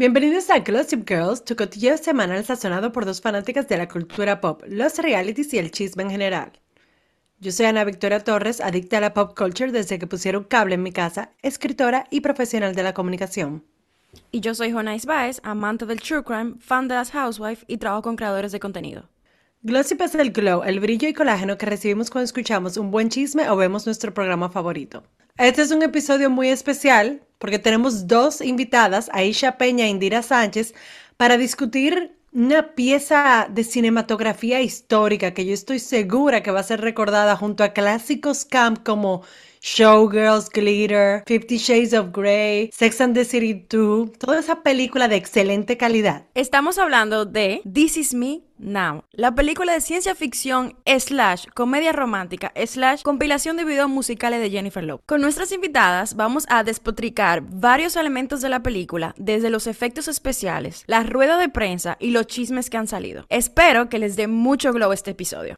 Bienvenidos a Gossip Girls, tu cotilleo semanal sazonado por dos fanáticas de la cultura pop, los realities y el chisme en general. Yo soy Ana Victoria Torres, adicta a la pop culture desde que pusieron cable en mi casa, escritora y profesional de la comunicación. Y yo soy Jonais Baez, amante del true crime, fan de las housewives y trabajo con creadores de contenido. Glossip es el glow, el brillo y colágeno que recibimos cuando escuchamos un buen chisme o vemos nuestro programa favorito. Este es un episodio muy especial porque tenemos dos invitadas, Aisha Peña e Indira Sánchez, para discutir una pieza de cinematografía histórica que yo estoy segura que va a ser recordada junto a clásicos camp como Showgirls, Glitter, Fifty Shades of Grey, Sex and the City 2, toda esa película de excelente calidad. Estamos hablando de This Is Me Now, la película de ciencia ficción slash comedia romántica slash compilación de videos musicales de Jennifer Lopez. Con nuestras invitadas vamos a despotricar varios elementos de la película, desde los efectos especiales, la rueda de prensa y los chismes que han salido. Espero que les dé mucho globo este episodio.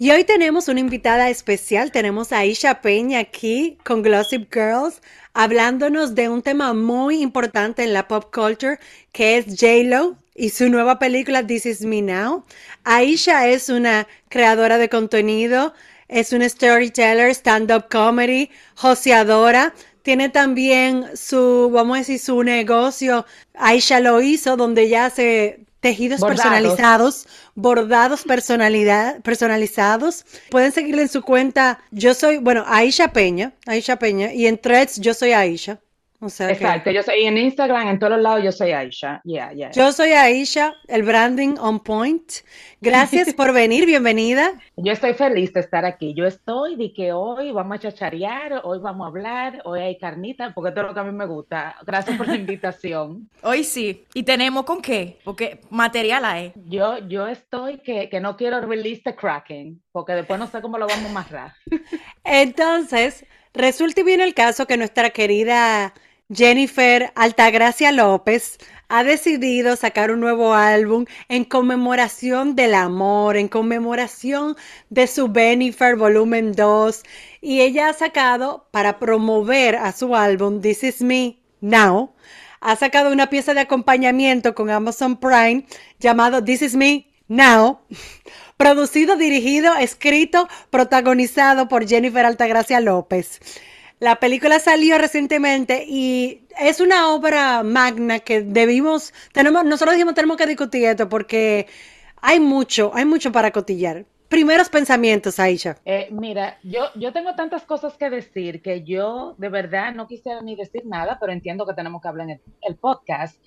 Y hoy tenemos una invitada especial, tenemos a Aisha Peña aquí con Glossip Girls, hablándonos de un tema muy importante en la pop culture, que es J-Lo y su nueva película This Is Me Now. Aisha es una creadora de contenido, es una storyteller, stand-up comedy, joseadora, tiene también su, vamos a decir, su negocio. Aisha lo hizo, donde ya hace tejidos personalizados, bordados personalidad, personalizados. Pueden seguirle en su cuenta. Yo soy, bueno, Aisha Peña, Aisha Peña, y en Threads yo soy Aisha. Exacto, yo soy en Instagram, en todos lados yo soy Aisha. Yeah, yeah. Yo soy Aisha, el branding on point. Gracias por venir, bienvenida. Yo estoy feliz de estar aquí. Yo estoy de que hoy vamos a chacharear, hoy vamos a hablar, hoy hay carnita, porque todo lo que a mí me gusta. Gracias por la invitación. hoy sí. ¿Y tenemos con qué? Porque material hay. Yo, yo estoy que, que no quiero release the Kraken, porque después no sé cómo lo vamos a amarrar. Entonces, resulta y viene el caso que nuestra querida Jennifer Altagracia López ha decidido sacar un nuevo álbum en conmemoración del amor, en conmemoración de su Benifer Volumen 2. Y ella ha sacado, para promover a su álbum This Is Me Now, ha sacado una pieza de acompañamiento con Amazon Prime llamado This Is Me Now, producido, dirigido, escrito, protagonizado por Jennifer Altagracia López. La película salió recientemente y es una obra magna que debimos, tenemos, nosotros dijimos tenemos que discutir esto porque hay mucho, hay mucho para cotillar. Primeros pensamientos, Aisha. Eh, mira, yo, yo tengo tantas cosas que decir que yo de verdad no quisiera ni decir nada, pero entiendo que tenemos que hablar en el, podcast.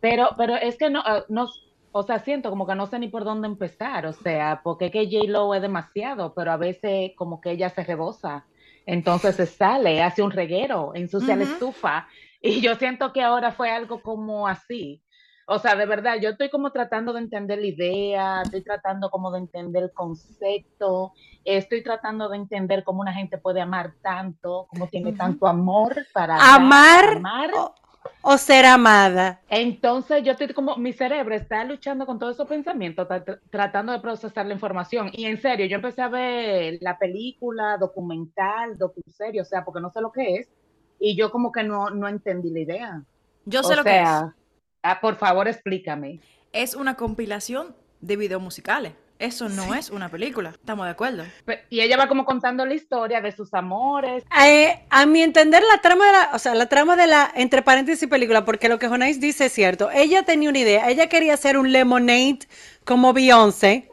Pero, pero es que no, eh, no, o sea, siento como que no sé ni por dónde empezar, o sea, porque que J-Lo es demasiado, pero a veces como que ella se rebosa entonces se sale, hace un reguero, ensucia la estufa. Y yo siento que ahora fue algo como así. O sea, de verdad, yo estoy como tratando de entender la idea, estoy tratando como de entender el concepto, estoy tratando de entender cómo una gente puede amar tanto, cómo tiene tanto amor para amar, amar o ser amada. Entonces yo estoy como, mi cerebro está luchando con todos esos pensamientos, tratando de procesar la información. Y en serio, yo empecé a ver la película, documental, docuserie, o sea, porque no sé lo que es, y yo como que no, no entendí la idea. Yo sé lo que es. Ah, por favor, explícame. Es una compilación de videos musicales. Eso no es una película, estamos de acuerdo. Y ella va como contando la historia de sus amores. Eh, a mi entender, la trama de la, o sea, la trama de la, entre paréntesis, película, porque lo que Jonais dice es cierto. Ella tenía una idea, ella quería hacer un lemonade como Beyoncé.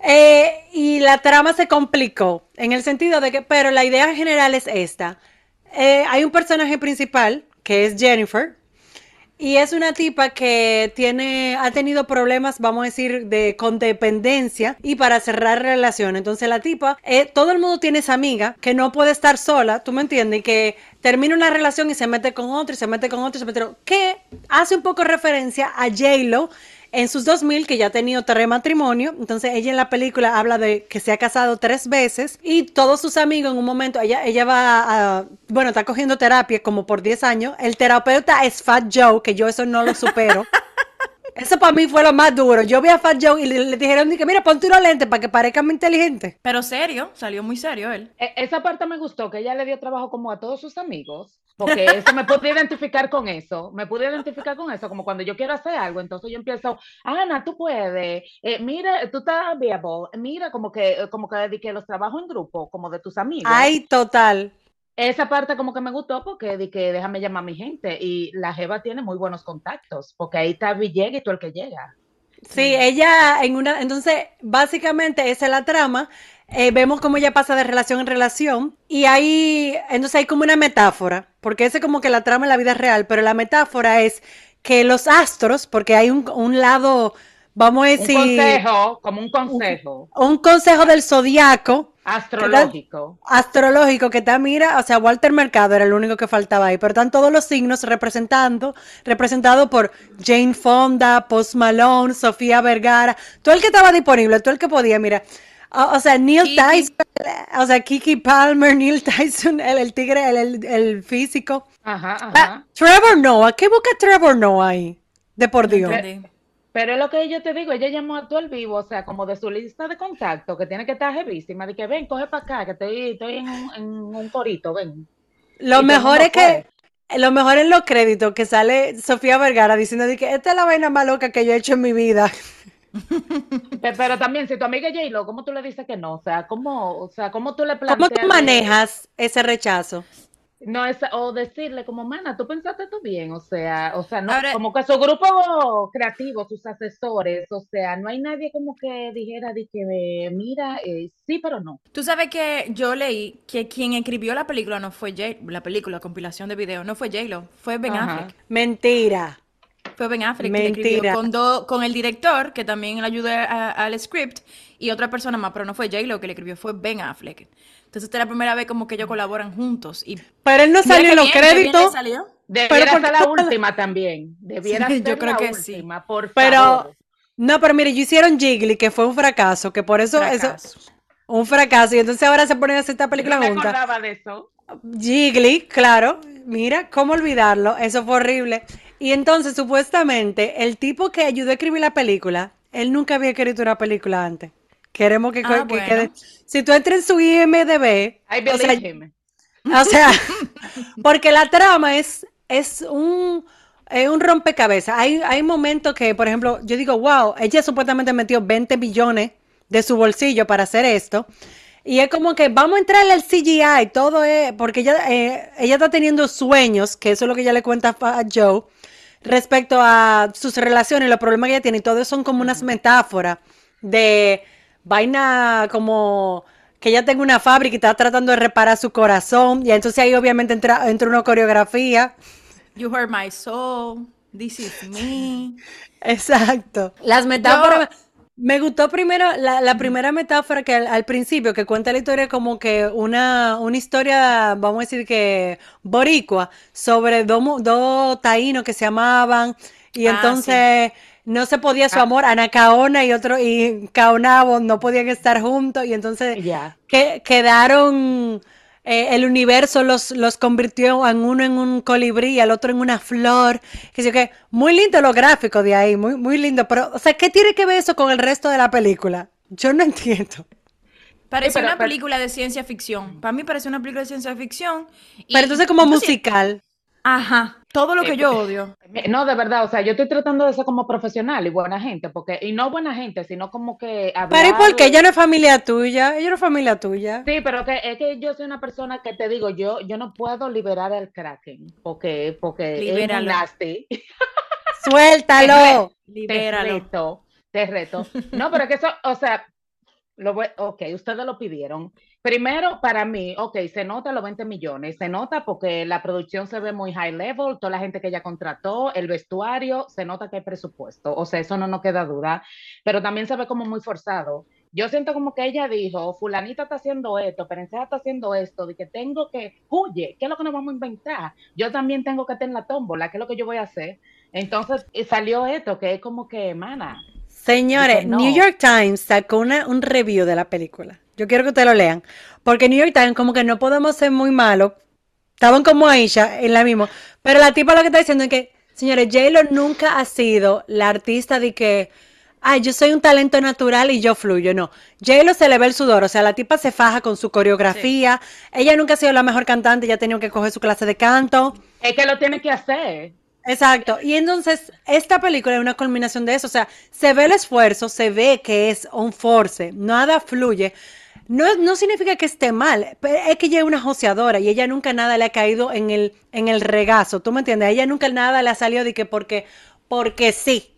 Eh, y la trama se complicó, en el sentido de que, pero la idea general es esta. Eh, hay un personaje principal, que es Jennifer, y es una tipa que tiene, ha tenido problemas, vamos a decir, de condependencia y para cerrar relación. Entonces la tipa, eh, todo el mundo tiene esa amiga que no puede estar sola, tú me entiendes, y que termina una relación y se mete con otro y se mete con otro y se mete con otro, que hace un poco referencia a J-Lo en sus 2000, que ya ha tenido tres matrimonios, entonces ella en la película habla de que se ha casado tres veces y todos sus amigos en un momento, ella, ella va a, bueno, está cogiendo terapia como por 10 años, el terapeuta es Fat Joe, que yo eso no lo supero. Eso para mí fue lo más duro. Yo vi a Fat Joe y le, le dijeron, que mira, ponte unos lentes para que parezca más inteligente. Pero serio, salió muy serio él. E- Esa parte me gustó, que ella le dio trabajo como a todos sus amigos, porque eso me pude identificar con eso, me pude identificar con eso, como cuando yo quiero hacer algo, entonces yo empiezo, Ana, tú puedes, eh, mira, tú estás viable, mira, como que, como que dediqué los trabajos en grupo, como de tus amigos. Ay, total. Esa parte como que me gustó porque di que déjame llamar a mi gente y la Jeva tiene muy buenos contactos, porque ahí está Villegas y todo el que llega. Sí, ella en una, entonces básicamente esa es la trama. Eh, vemos cómo ella pasa de relación en relación y ahí, entonces hay como una metáfora, porque ese es como que la trama en la vida real, pero la metáfora es que los astros, porque hay un lado, vamos a Un decir, consejo, como un consejo un consejo del zodiaco astrológico. astrológico que está, mira, o sea, Walter Mercado era el único que faltaba ahí, pero están todos los signos representando, representado por Jane Fonda, Post Malone, Sofía Vergara, todo el que estaba disponible, todo el que podía, mira. O, o sea, Neil Kiki. Tyson, o sea, Kiki Palmer, Neil Tyson, el, el tigre, el, el- el físico. Ajá, Ah, ajá. Trevor Noah, ¿qué busca Trevor Noah ahí? De por Dios. Entendí. Pero es lo que yo te digo, ella llamó a todo el vivo, o sea, como de su lista de contacto, que tiene que estar jevísima, de que ven, coge para acá, que estoy, estoy en, un, en un corito, ven. Lo Y mejor es que, lo mejor en los créditos que sale Sofía Vergara diciendo de que esta es la vaina más loca que yo he hecho en mi vida. Pe- Pero también, si tu amiga J-Lo, ¿cómo tú le dices que no? O sea, ¿cómo, o sea, ¿cómo tú le ¿Cómo planteas? tú manejas ese rechazo? No, es, o decirle como, mana, tú pensaste tú bien, o sea, o sea, no, Ahora- como que su grupo creativo, sus asesores, o sea, no hay nadie como que dijera de que, mira, eh, sí, pero no. Tú sabes que yo leí que quien escribió la película no fue J, la película, compilación de video, no fue J-Lo, fue Ben Ajá. Affleck. Mentira. Fue Ben Affleck que le escribió Mentira. con, do- con el director, que también le ayudó a- al script, y otra persona más, pero no fue J-Lo que le escribió, fue Ben Affleck. Entonces esta es la primera vez como que ellos colaboran juntos. Y Pero él no salió en los bien, créditos. salió. Debiera por ser la última también, debiera Sí, ser yo creo la que sí. última, por Pero, favor. no, pero mire, yo hicieron Jiggly, que fue un fracaso, que por eso, eso, Fracaso. un fracaso, y entonces ahora se ponen a hacer esta película no me juntas. acordaba de eso. Jiggly, claro, mira, cómo olvidarlo, eso fue horrible. Y entonces, supuestamente, el tipo que ayudó a escribir la película, él nunca había escrito una película antes. Queremos que, Ah, que bueno. quede. Si tú entras en su IMDB, I o believe sea, him. o sea, porque la trama es, es un, es un rompecabezas. Hay, hay momentos que, por ejemplo, yo digo, wow, ella supuestamente metió 20 billones de su bolsillo para hacer esto. Y es como que vamos a entrarle al CGI, todo es, porque ella, eh, ella está teniendo sueños, que eso es lo que ella le cuenta a Joe, respecto a sus relaciones, los problemas que ella tiene, y todo eso son como unas metáforas de vaina como que ella tenga una fábrica y está tratando de reparar su corazón, y entonces ahí obviamente entra, entra una coreografía. You Heard My Soul, This Is Me. Exacto. Las metáforas. Me gustó primero la, la primera metáfora que al, al principio, que cuenta la historia como que una, una historia, vamos a decir que boricua, sobre dos dos taínos que se amaban y Ah, entonces no se podía su Ah. amor, Anacaona y otro, y Caonabo no podían estar juntos y entonces Ya. que quedaron, eh, el universo los, los convirtió en uno en un colibrí y al otro en una flor. Que sí que muy lindo lo gráfico de ahí, muy, muy lindo. Pero, o sea, ¿qué tiene que ver eso con el resto de la película? Yo no entiendo. Parece pero- una pero- película de ciencia ficción. Para mí parece una película de ciencia ficción. y- Pero entonces como musical. Ajá, todo lo que yo odio. No, de verdad, o sea, yo estoy tratando de ser como profesional y buena gente, porque, y no buena gente, sino como que Pero ¿y por qué? hablar- Ella no es familia tuya, ella no es familia tuya. Sí, pero que es que yo soy una persona que te digo, yo, yo no puedo liberar al Kraken, porque, porque Libéralo. nasty. Suéltalo. Te Libéralo. reto, te reto. No, pero que eso, o sea, lo voy, ok, ustedes lo pidieron. Primero, para mí, ok, se nota los 20 millones, se nota porque la producción se ve muy high level, toda la gente que ella contrató, el vestuario, se nota que hay presupuesto, o sea, eso no nos queda duda, pero también se ve como muy forzado. Yo siento como que ella dijo, fulanita está haciendo esto, Perencea está haciendo esto, de que tengo que, huye, ¿qué es lo que nos vamos a inventar? Yo también tengo que en la tómbola, ¿qué es lo que yo voy a hacer? Entonces salió esto, que es como que, mana, Señores, no. New York Times sacó una- un review de la película. Yo quiero que ustedes lo lean. Porque New York Times, como que no podemos ser muy malos. Estaban como Aisha en la misma. Pero la tipa lo que está diciendo es que Señores, J-Lo nunca ha sido la artista de que, ay, yo soy un talento natural y yo fluyo. No, J-Lo se le ve el sudor, o sea, la tipa se faja con su coreografía. Ella nunca ha sido la mejor cantante, ya ha tenido que coger su clase de canto. Es que lo tiene que hacer. Exacto. Y entonces, esta película es una culminación de eso. O sea, se ve el esfuerzo, se ve que es un force, nada fluye. No, no significa que esté mal, es que ella es una joseadora y ella nunca nada le ha caído en el, en el regazo, ¿tú me entiendes? A ella nunca nada le ha salido de que porque, porque sí.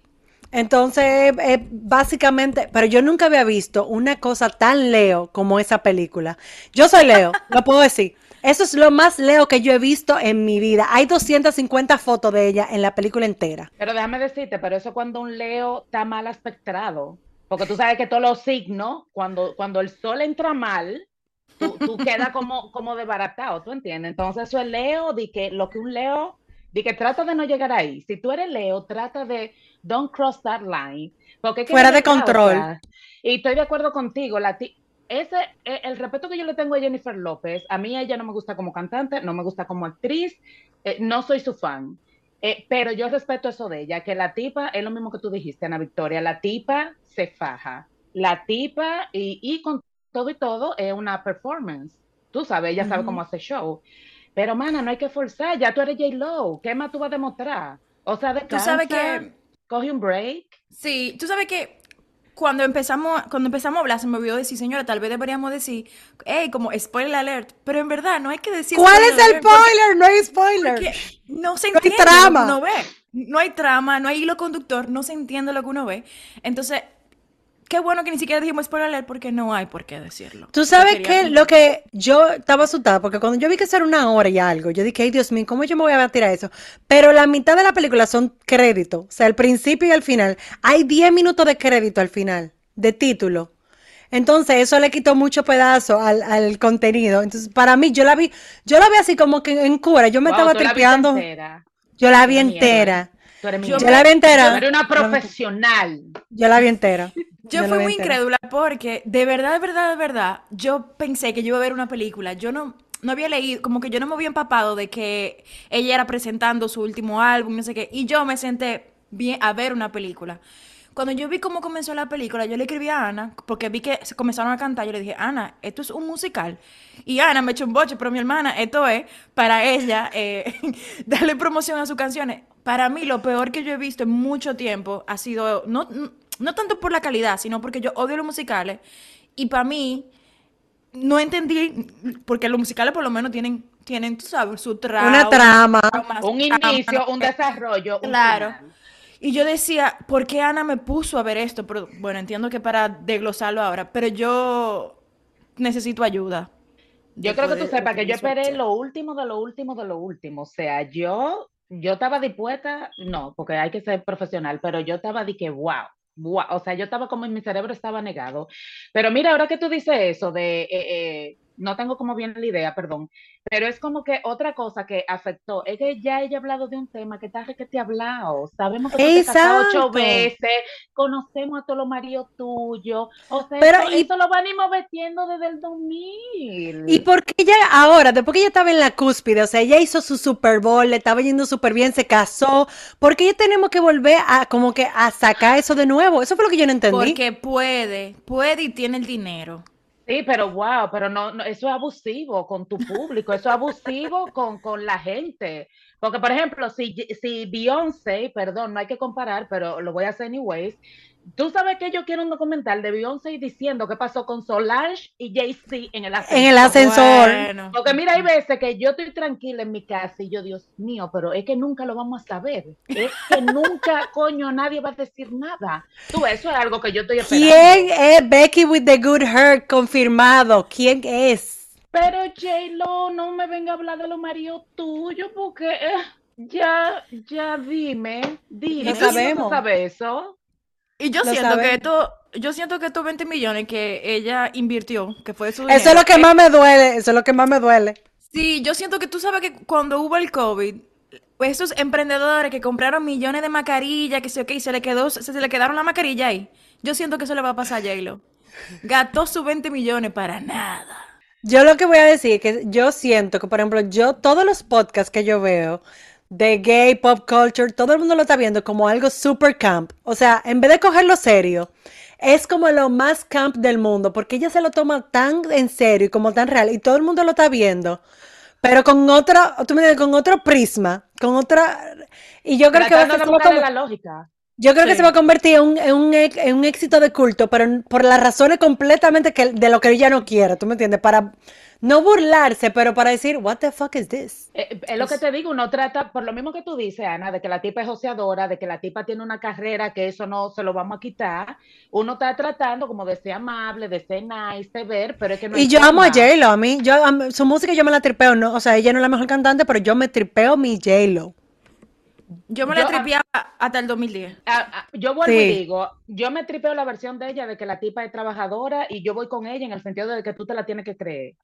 Entonces, eh, básicamente, pero yo nunca había visto una cosa tan Leo como esa película. Yo soy Leo, lo puedo decir. Eso es lo más Leo que yo he visto en mi vida. Hay 250 fotos de ella en la película entera. Pero déjame decirte, pero eso cuando un Leo está mal aspectrado. Porque tú sabes que todos los signos, cuando, cuando el sol entra mal, tú, tú quedas como, como desbaratado, ¿tú entiendes? Entonces eso es Leo, de que lo que un Leo, de que trata de no llegar ahí. Si tú eres Leo, trata de don't cross that line. Porque Fuera de control. y estoy de acuerdo contigo, la ese, e, el respeto que yo le tengo a Jennifer López, a mí ella no me gusta como cantante, no me gusta como actriz, eh, no soy su fan. Eh, pero yo respeto eso de ella, que la tipa, es lo mismo que tú dijiste, Ana Victoria, la tipa se faja. La tipa, y, y con todo y todo, es una performance. Tú sabes, ella sabe cómo hace show. Pero, mana, no hay que forzar, ya tú eres J-Lo, ¿qué más tú vas a demostrar? O sea, de Tú sabes que... Coge un break. Sí, tú sabes que cuando empezamos, cuando empezamos a hablar, se me olvidó decir, señora, tal vez deberíamos decir, hey, como spoiler alert, pero en verdad no hay que decir. ¿Cuál es el spoiler? no hay spoiler. No se entiende no hay trama. no ve. No hay trama, no hay hilo conductor, no se entiende lo que uno ve. Entonces, qué bueno que ni siquiera dijimos spoiler alert porque no hay por qué decirlo. Tú sabes que lo que yo estaba asustada, porque cuando yo vi que era una hora y algo, yo dije, ay Dios mío, ¿cómo yo me voy a tirar eso? Pero la mitad de la película son créditos, o sea, el principio y el final. Hay 10 minutos de crédito al final, de título. Entonces, eso le quitó mucho pedazo al, contenido. Entonces, para mí, yo la vi, yo la vi así como que en cura, yo me estaba tripeando. Yo la vi entera. Yo, la vi entera. Yo una profesional. Yo la vi entera. Yo, fui muy incrédula porque de verdad, de verdad, de verdad, yo pensé que yo iba a ver una película. Yo no, no había leído, como que yo no me había empapado de que ella era presentando su último álbum, no sé qué. Y yo me senté bien a ver una película. Cuando yo vi cómo comenzó la película, yo le escribí a Ana, porque vi que se comenzaron a cantar, yo le dije, Ana, esto es un musical. Y Ana me echó un boche, pero mi hermana, esto es para ella eh, darle promoción a sus canciones. Para mí, lo peor que yo he visto en mucho tiempo ha sido, no, no tanto por la calidad, sino porque yo odio los musicales. Y para mí, no entendí, porque los musicales por lo menos tienen, tienen tú sabes, su trama. Una trama. Un inicio, un desarrollo. claro. Y yo decía, ¿por qué Ana me puso a ver esto? Pero bueno, entiendo que para desglosarlo ahora, pero yo necesito ayuda. Yo creo que tú sepas que yo esperé lo último de lo último de lo último. O sea, yo, yo estaba dispuesta, no, porque hay que ser profesional, pero yo estaba de que, wow, o sea, yo estaba como en mi cerebro estaba negado. Pero mira, ahora que tú dices eso de, eh, eh, no tengo como bien la idea, perdón, pero es como que otra cosa que afectó, es que ya ella ha hablado de un tema que está que te ha hablado, sabemos que te casado ocho veces, conocemos a todos los maridos tuyos, o sea, pero, eso, lo venimos metiendo desde el 2000. ¿Y por qué ella ahora, después que ella estaba en la cúspide, o sea, ella hizo su Super Bowl, le estaba yendo súper bien, se casó, ¿por qué ya tenemos que volver a como que a sacar eso de nuevo? Eso fue lo que yo no entendí. Porque puede, puede y tiene el dinero. Sí, pero wow, pero no, eso es abusivo con tu público, eso es abusivo con, con la gente. Porque, por ejemplo, si, si Beyoncé, perdón, no hay que comparar, pero lo voy a hacer anyways, Tú sabes que yo quiero un documental de Beyoncé diciendo qué pasó con Solange y Jay-Z en el ascensor. En el ascensor. Porque mira, hay veces que yo estoy tranquila en mi casa y yo, Dios mío, pero es que nunca lo vamos a saber. Es que nunca, coño, nadie va a decir nada. Tú, eso es algo que yo estoy esperando. ¿Quién es Becky with the Good Heart confirmado? ¿Quién es? Pero J-Lo, no me venga a hablar de los maridos tuyos porque eh, ya, ya dime, dime. No sabemos. ¿tú sabes eso? Y yo siento que esto, yo siento que estos 20 millones que ella invirtió, que fue su Eso es lo que más me duele, eso es lo que más me duele. Sí, yo siento que tú sabes que cuando hubo el COVID, esos emprendedores que compraron millones de mascarillas, que se, okay, se le quedó, se, le quedaron la mascarilla ahí. Yo siento que eso le va a pasar a J-Lo. Gastó sus 20 millones para nada. Yo lo que voy a decir es que yo siento que, por ejemplo, yo, todos los podcasts que yo veo, de gay pop culture, todo el mundo lo está viendo como algo super camp. O sea, en vez de cogerlo serio, es como lo más camp del mundo, porque ella se lo toma tan en serio y como tan real, y todo el mundo lo está viendo, pero con otro, tú me dices, con otro prisma, con otra... Y yo creo que va a ser como- la lógica. yo creo que se va a convertir en un, en un, en un éxito de culto, pero por las razones completamente que, de lo que ella no quiere, ¿tú me entiendes? Para no burlarse, pero para decir, what the fuck is this? Eh, Es lo que te digo, uno trata, por lo mismo que tú dices, Ana, de que la tipa es joseadora, de que la tipa tiene una carrera, que eso no se lo vamos a quitar. Uno está tratando como de ser amable, de ser nice, de ver, pero es que no Y yo amo a. J-Lo, a mí, yo, a su música yo me la tripeo, ¿no? O sea, ella no es la mejor cantante, pero yo me tripeo mi J-Lo. Yo me la tripeaba hasta el 2010. Ah, ah, yo vuelvo y digo, yo me tripeo la versión de ella de que la tipa es trabajadora y yo voy con ella en el sentido de que tú te la tienes que creer.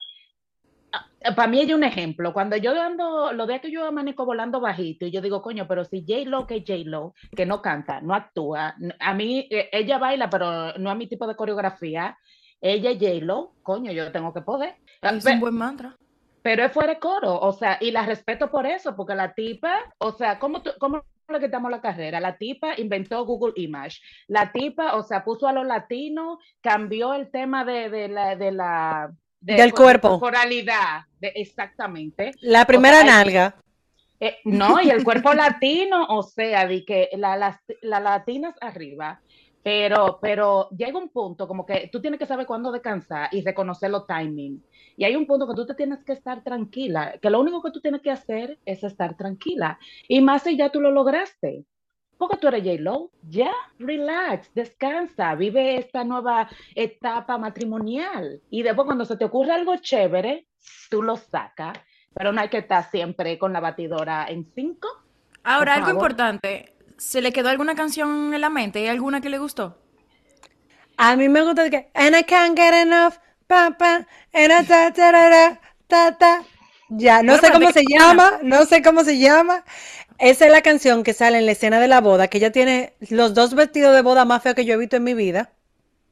Para mí ella es un ejemplo. Cuando yo ando, los días que yo amanezco volando bajito y yo digo, coño, pero si J-Lo, que es J-Lo, que no canta, no actúa, a mí, eh, ella baila, pero no a mi tipo de coreografía. Ella es J-Lo, coño, yo tengo que poder. Ah, Es pe- un buen mantra. pero es fuera de coro, o sea, y la respeto por eso, porque la tipa, o sea, ¿cómo, tú- cómo le quitamos la carrera? La tipa inventó Google Image. La tipa, o sea, puso a los latinos, cambió el tema de, de la... De la de Del cuerpo. corporalidad, de, exactamente. La primera nalga. Eh, no, y el cuerpo latino, o sea, de que la, las la latinas arriba, pero, pero llega un punto como que tú tienes que saber cuándo descansar y reconocer los timing. Y hay un punto que tú te tienes que estar tranquila, que lo único que tú tienes que hacer es estar tranquila. Y más si ya tú lo lograste. Porque tú eres J-Lo, ya, relax, descansa, vive esta nueva etapa matrimonial. Y después cuando se te ocurre algo chévere, tú lo sacas, pero no hay que estar siempre con la batidora en cinco. Ahora, algo importante. ¿Se le quedó alguna canción en la mente? ¿Hay alguna que le gustó? A mí me gusta de que, and I can't get enough, pa, pa, and I ta, ta, ra, ta, ta. Ya, no Bueno, sé cómo se llama, no sé cómo se llama. Esa es la canción que sale en la escena de la boda, que ella tiene los dos vestidos de boda más feos que yo he visto en mi vida,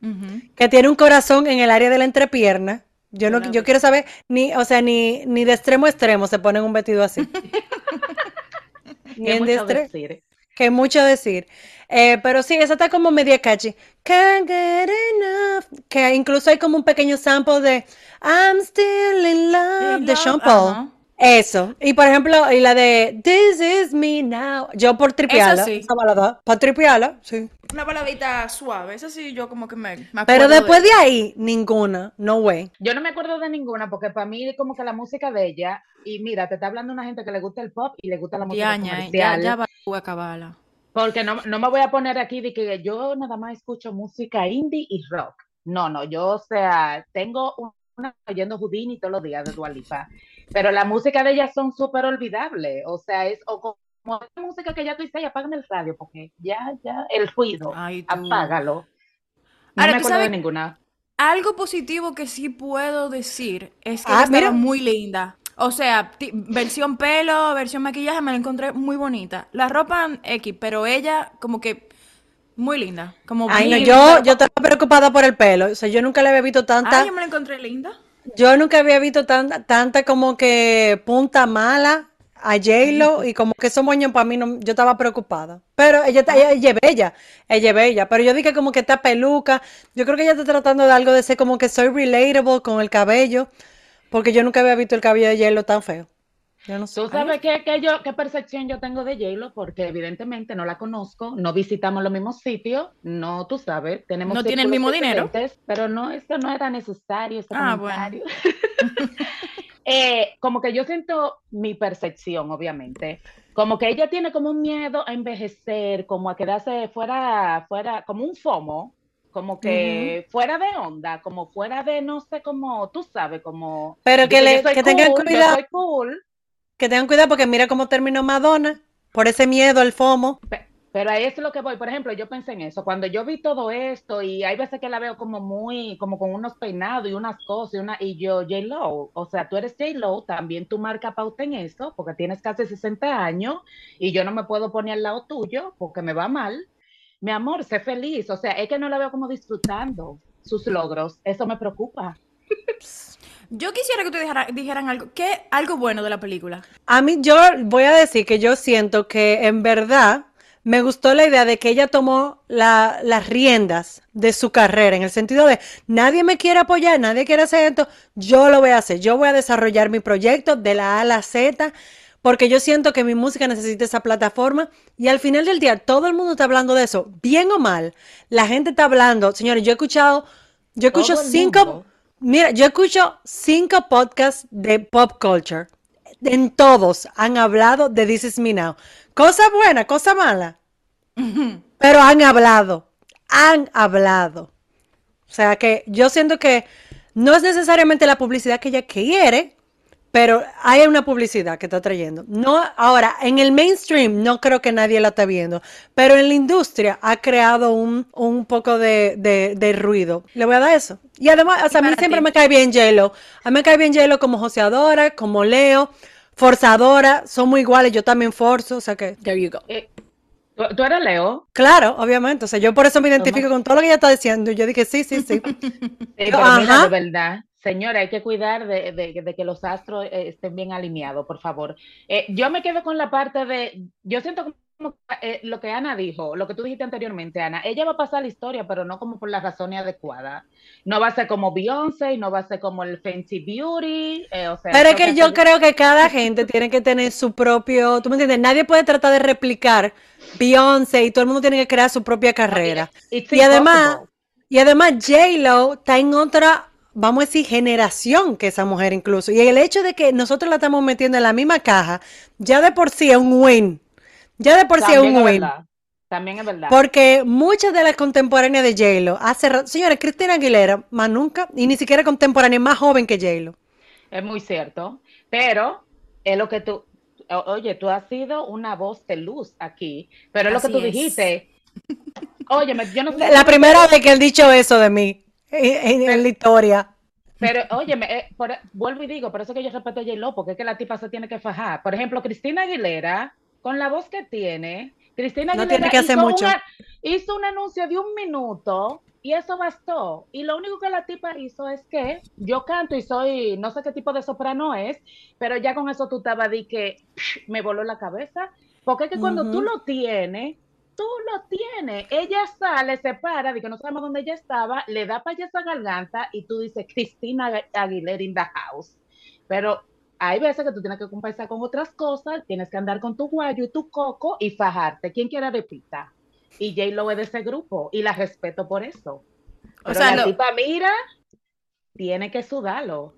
Ujú. que tiene un corazón en el área de la entrepierna. Yo no, yo quiero saber, ni, o sea, ni, ni de extremo a extremo se ponen un vestido así. Ni en de mucho extre- decir. que mucho decir. Eh, pero sí, esa está como media catchy. Can't get enough. Que incluso hay como un pequeño sample de I'm still in love In de love, Sean Paul. ajá. Eso. Y por ejemplo, y la de This is me now. Yo por tripearla. sí. Esa balada. Por tripearla, sí. Una baladita suave. Esa sí, yo como que me, me Pero acuerdo después de... de ahí, ninguna. No way. Yo no me acuerdo de ninguna, porque para mí como que la música de ella, y mira, te está hablando una gente que le gusta el pop y le gusta la música Diaña, eh, ya, comercial. ya va a acabarla. Porque no, no me voy a poner aquí de que yo nada más escucho música indie y rock. No, no, yo, o sea, tengo un- una oyendo Houdini todos los días de Dua Lipa, pero la música de ella son súper olvidables. O sea, es o como esa música que ya tú dices, "Ay, apagan el radio, porque ya, ya, el ruido, Ay, apágalo. No Ahora, me acuerdo de ninguna. Algo positivo que sí puedo decir es que Ah, ella muy linda. O sea, versión pelo, versión maquillaje, me la encontré muy bonita. La ropa X, pero ella como que muy linda. Como Ay, no, yo, yo estaba preocupada por el pelo. O sea, yo nunca le había visto tanta. Ay, yo me la encontré linda. Yo nunca había visto tanta, tanta como que punta mala a J-Lo y como que esos moños para mí no, yo estaba preocupada. Pero ella, está- ella, ella es bella, ella es bella, pero yo dije como que está peluca. Yo creo que ella está tratando de algo de ser como que soy relatable con el cabello, porque yo nunca había visto el cabello de J-Lo tan feo. Yo no sé. ¿Tú sabes qué, qué yo, qué percepción yo tengo de J-Lo? Porque evidentemente no la conozco, no visitamos los mismos sitios, no, tú sabes, tenemos No tiene el mismo dinero. Pero no, esto no era necesario, este Ah, comentario. Eh, como que yo siento mi percepción, obviamente, como que ella tiene como un miedo a envejecer, como a quedarse fuera, fuera, como un FOMO, como que fuera de onda, como fuera de, no sé, como, tú sabes, como... Pero que, le, que tengan cool, yo cuidado, soy cool, que tengan cuidado porque mira cómo terminó Madonna, por ese miedo al FOMO. Pe- Pero ahí es lo que voy. Por ejemplo, yo pensé en eso. Cuando yo vi todo esto y hay veces que la veo como muy, como con unos peinados y unas cosas y una, y yo, J-Lo, o sea, tú eres J-Lo, también tú marca pauta en eso, porque tienes casi 60 años y yo no me puedo poner al lado tuyo porque me va mal. Mi amor, sé feliz. O sea, es que no la veo como disfrutando sus logros. Eso me preocupa. Yo quisiera que ustedes dijera- dijeran algo, ¿qué? Algo bueno de la película. A mí, yo voy a decir que yo siento que en verdad me gustó la idea de que ella tomó la- las riendas de su carrera, en el sentido de nadie me quiere apoyar, nadie quiere hacer esto, yo lo voy a hacer, yo voy a desarrollar mi proyecto de la A a la Z, porque yo siento que mi música necesita esa plataforma y al final del día todo el mundo está hablando de eso, bien o mal, la gente está hablando, señores, yo he escuchado, yo escucho cinco, mundo. Mira, yo escucho cinco podcasts de pop culture en todos han hablado de This Is Me Now. Cosa buena, cosa mala. Pero han hablado, han hablado. O sea que yo siento que no es necesariamente la publicidad que ella quiere, pero hay una publicidad que está trayendo. No, ahora, en el mainstream no creo que nadie la esté viendo, pero en la industria ha creado un, un poco de, de- de ruido. Le voy a dar eso. Y además, o sea, a mí siempre ti? me cae bien J-Lo. A mí me cae bien J-Lo como joseadora, como Leo, forzadora, somos iguales, yo también forzo, o sea que, there you go. Eh, ¿tú, tú eres Leo? Claro, obviamente, o sea, yo por eso me identifico con todo lo que ella está diciendo. y Yo dije, sí, sí, sí. Sí, Yo, pero mira, ajá. de verdad, señora, hay que cuidar de, de- de que los astros eh, estén bien alineados, por favor. Eh, yo me quedo con la parte de, yo siento como eh, lo que Ana dijo, lo que tú dijiste anteriormente, Ana, ella va a pasar la historia, pero no como por las razones adecuadas. No va a ser como Beyoncé, y no va a ser como el Fancy Beauty, eh, o sea, Pero es que yo creo que cada gente tiene que tener su propio, tú me entiendes, nadie puede tratar de replicar Beyoncé y todo el mundo tiene que crear su propia carrera. It's Y además, y además J-Lo está en otra, vamos a decir, generación que esa mujer incluso. Y el hecho de que nosotros la estamos metiendo en la misma caja, ya de por sí es un win. Ya de por sí es un es win. verdad, también es verdad. Porque muchas de las contemporáneas de J-Lo, hace rato, señores, Cristina Aguilera, más nunca, y ni siquiera contemporánea, más joven que J-Lo. Es muy cierto, pero es lo que tú, oye, tú has sido una voz de luz aquí, pero es lo que tú es. dijiste. Óyeme, yo no sé, La primera vez que él dicho eso de mí en, en- en la historia. pero óyeme, eh, vuelvo y digo, por eso que yo respeto a J-Lo, porque es que la tipa se tiene que fajar. Por ejemplo, Cristina Aguilera, con la voz que tiene, Cristina No Aguilera tiene que hacer hizo, mucho. una- hizo un anuncio de un minuto y eso bastó. Y lo único que la tipa hizo es que yo canto y soy, no sé qué tipo de soprano es, pero ya con eso tú estabas di que psh, me voló la cabeza. Porque es que cuando tú lo tienes, tú lo tienes. Ella sale, se para, de que no sabemos dónde ella estaba, le da para allá esa garganta y tú dices, Cristina Aguilera in the house. Pero hay veces que tú tienes que compensar con otras cosas, tienes que andar con tu guayo y tu coco y fajarte. ¿Quién quiere repita? Y J lo es de ese grupo y la respeto por eso. Pero sea, la lo- tipa mira, tiene que sudarlo.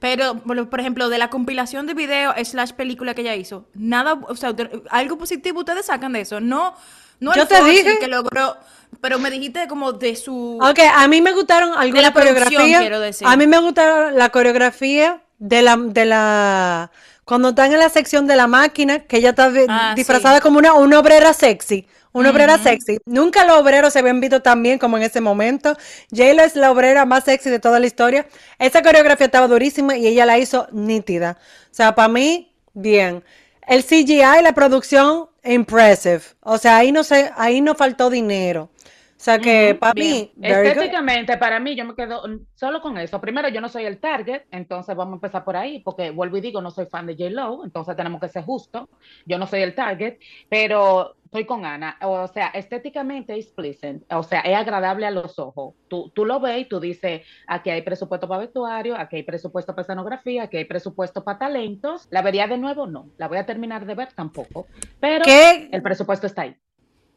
Pero, por ejemplo, de la compilación de video slash película que ella hizo, nada, o sea, algo positivo ustedes sacan de eso. No, no Yo el te dije. que logró, pero me dijiste como de su... Ok, a mí me gustaron algunas coreografías. A mí me gustaron la coreografía de la, de la, cuando están en la sección de la máquina, que ella está Ah, disfrazada sí. como una, una obrera sexy. Una obrera sexy. Nunca los obreros se habían visto tan bien como en ese momento. J-Lo es la obrera más sexy de toda la historia. Esa coreografía estaba durísima y ella la hizo nítida. O sea, para mí, bien. El CGI, la producción, impressive. O sea, ahí no se, ahí no faltó dinero. O sea que para bien. mí, good. Estéticamente, para mí, yo me quedo solo con eso. Primero, yo no soy el target, entonces vamos a empezar por ahí, porque vuelvo y digo, no soy fan de J-Lo, entonces tenemos que ser justos. Yo no soy el target, pero estoy con Ana. O sea, estéticamente es pleasant, o sea, es agradable a los ojos. Tú, tú lo ves y tú dices, aquí hay presupuesto para vestuario, aquí hay presupuesto para escenografía, aquí hay presupuesto para talentos. ¿La vería de nuevo? No. ¿La voy a terminar de ver? Tampoco. Pero ¿Qué? el presupuesto está ahí.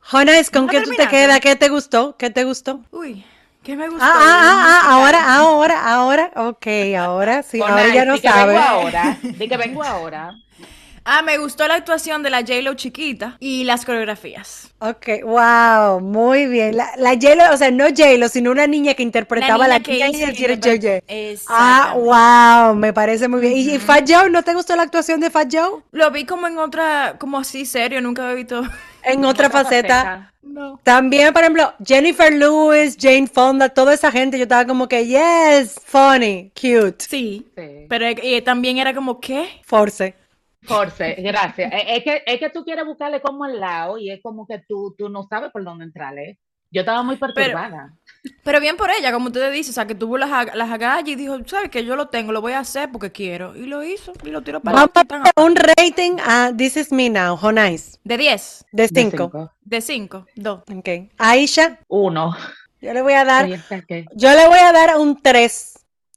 Jonas, ¿con ¿No qué tú te quedas? ¿Qué te gustó? ¿Qué te gustó? Uy, ¿qué me gustó? Ah, de ah, ah, ah, ahora, ahora, ahora, ok, ahora sí, ahora ya no di que sabe. vengo ahora, di que vengo ahora. Ah, me gustó la actuación de la J-Lo chiquita y las coreografías. Ok, wow, muy bien. La, la J-Lo, o sea, no J-Lo, sino una niña que interpretaba a la niña que niña hizo y el que J-J. Ah, wow, me parece muy bien. ¿Y, y Fat Joe, no te gustó la actuación de Fat Joe? Lo vi como en otra, como así serio, nunca había visto. En otra faceta. No. También, por ejemplo, Jennifer Lewis, Jane Fonda, toda esa gente, yo estaba como que, yes, funny, cute, Sí, Sí. pero eh, también era como, ¿qué? force. Jorge, gracias. Eh, Es que, es que tú quieres buscarle como al lado y es como que tú, tú no sabes por dónde entrarle. Yo estaba muy perturbada. Pero bien por ella, como usted dice, o sea, que tuvo las, las agallas y dijo, ¿sabes que Yo lo tengo, lo voy a hacer porque quiero. Y lo hizo, y lo tiró para Vamos a un rating a This Is Me Now, Honais. De 10, De De 5. cinco. de 5, 2. Ok. Aisha, Uno. yo le voy a dar, yo le voy a dar un 3.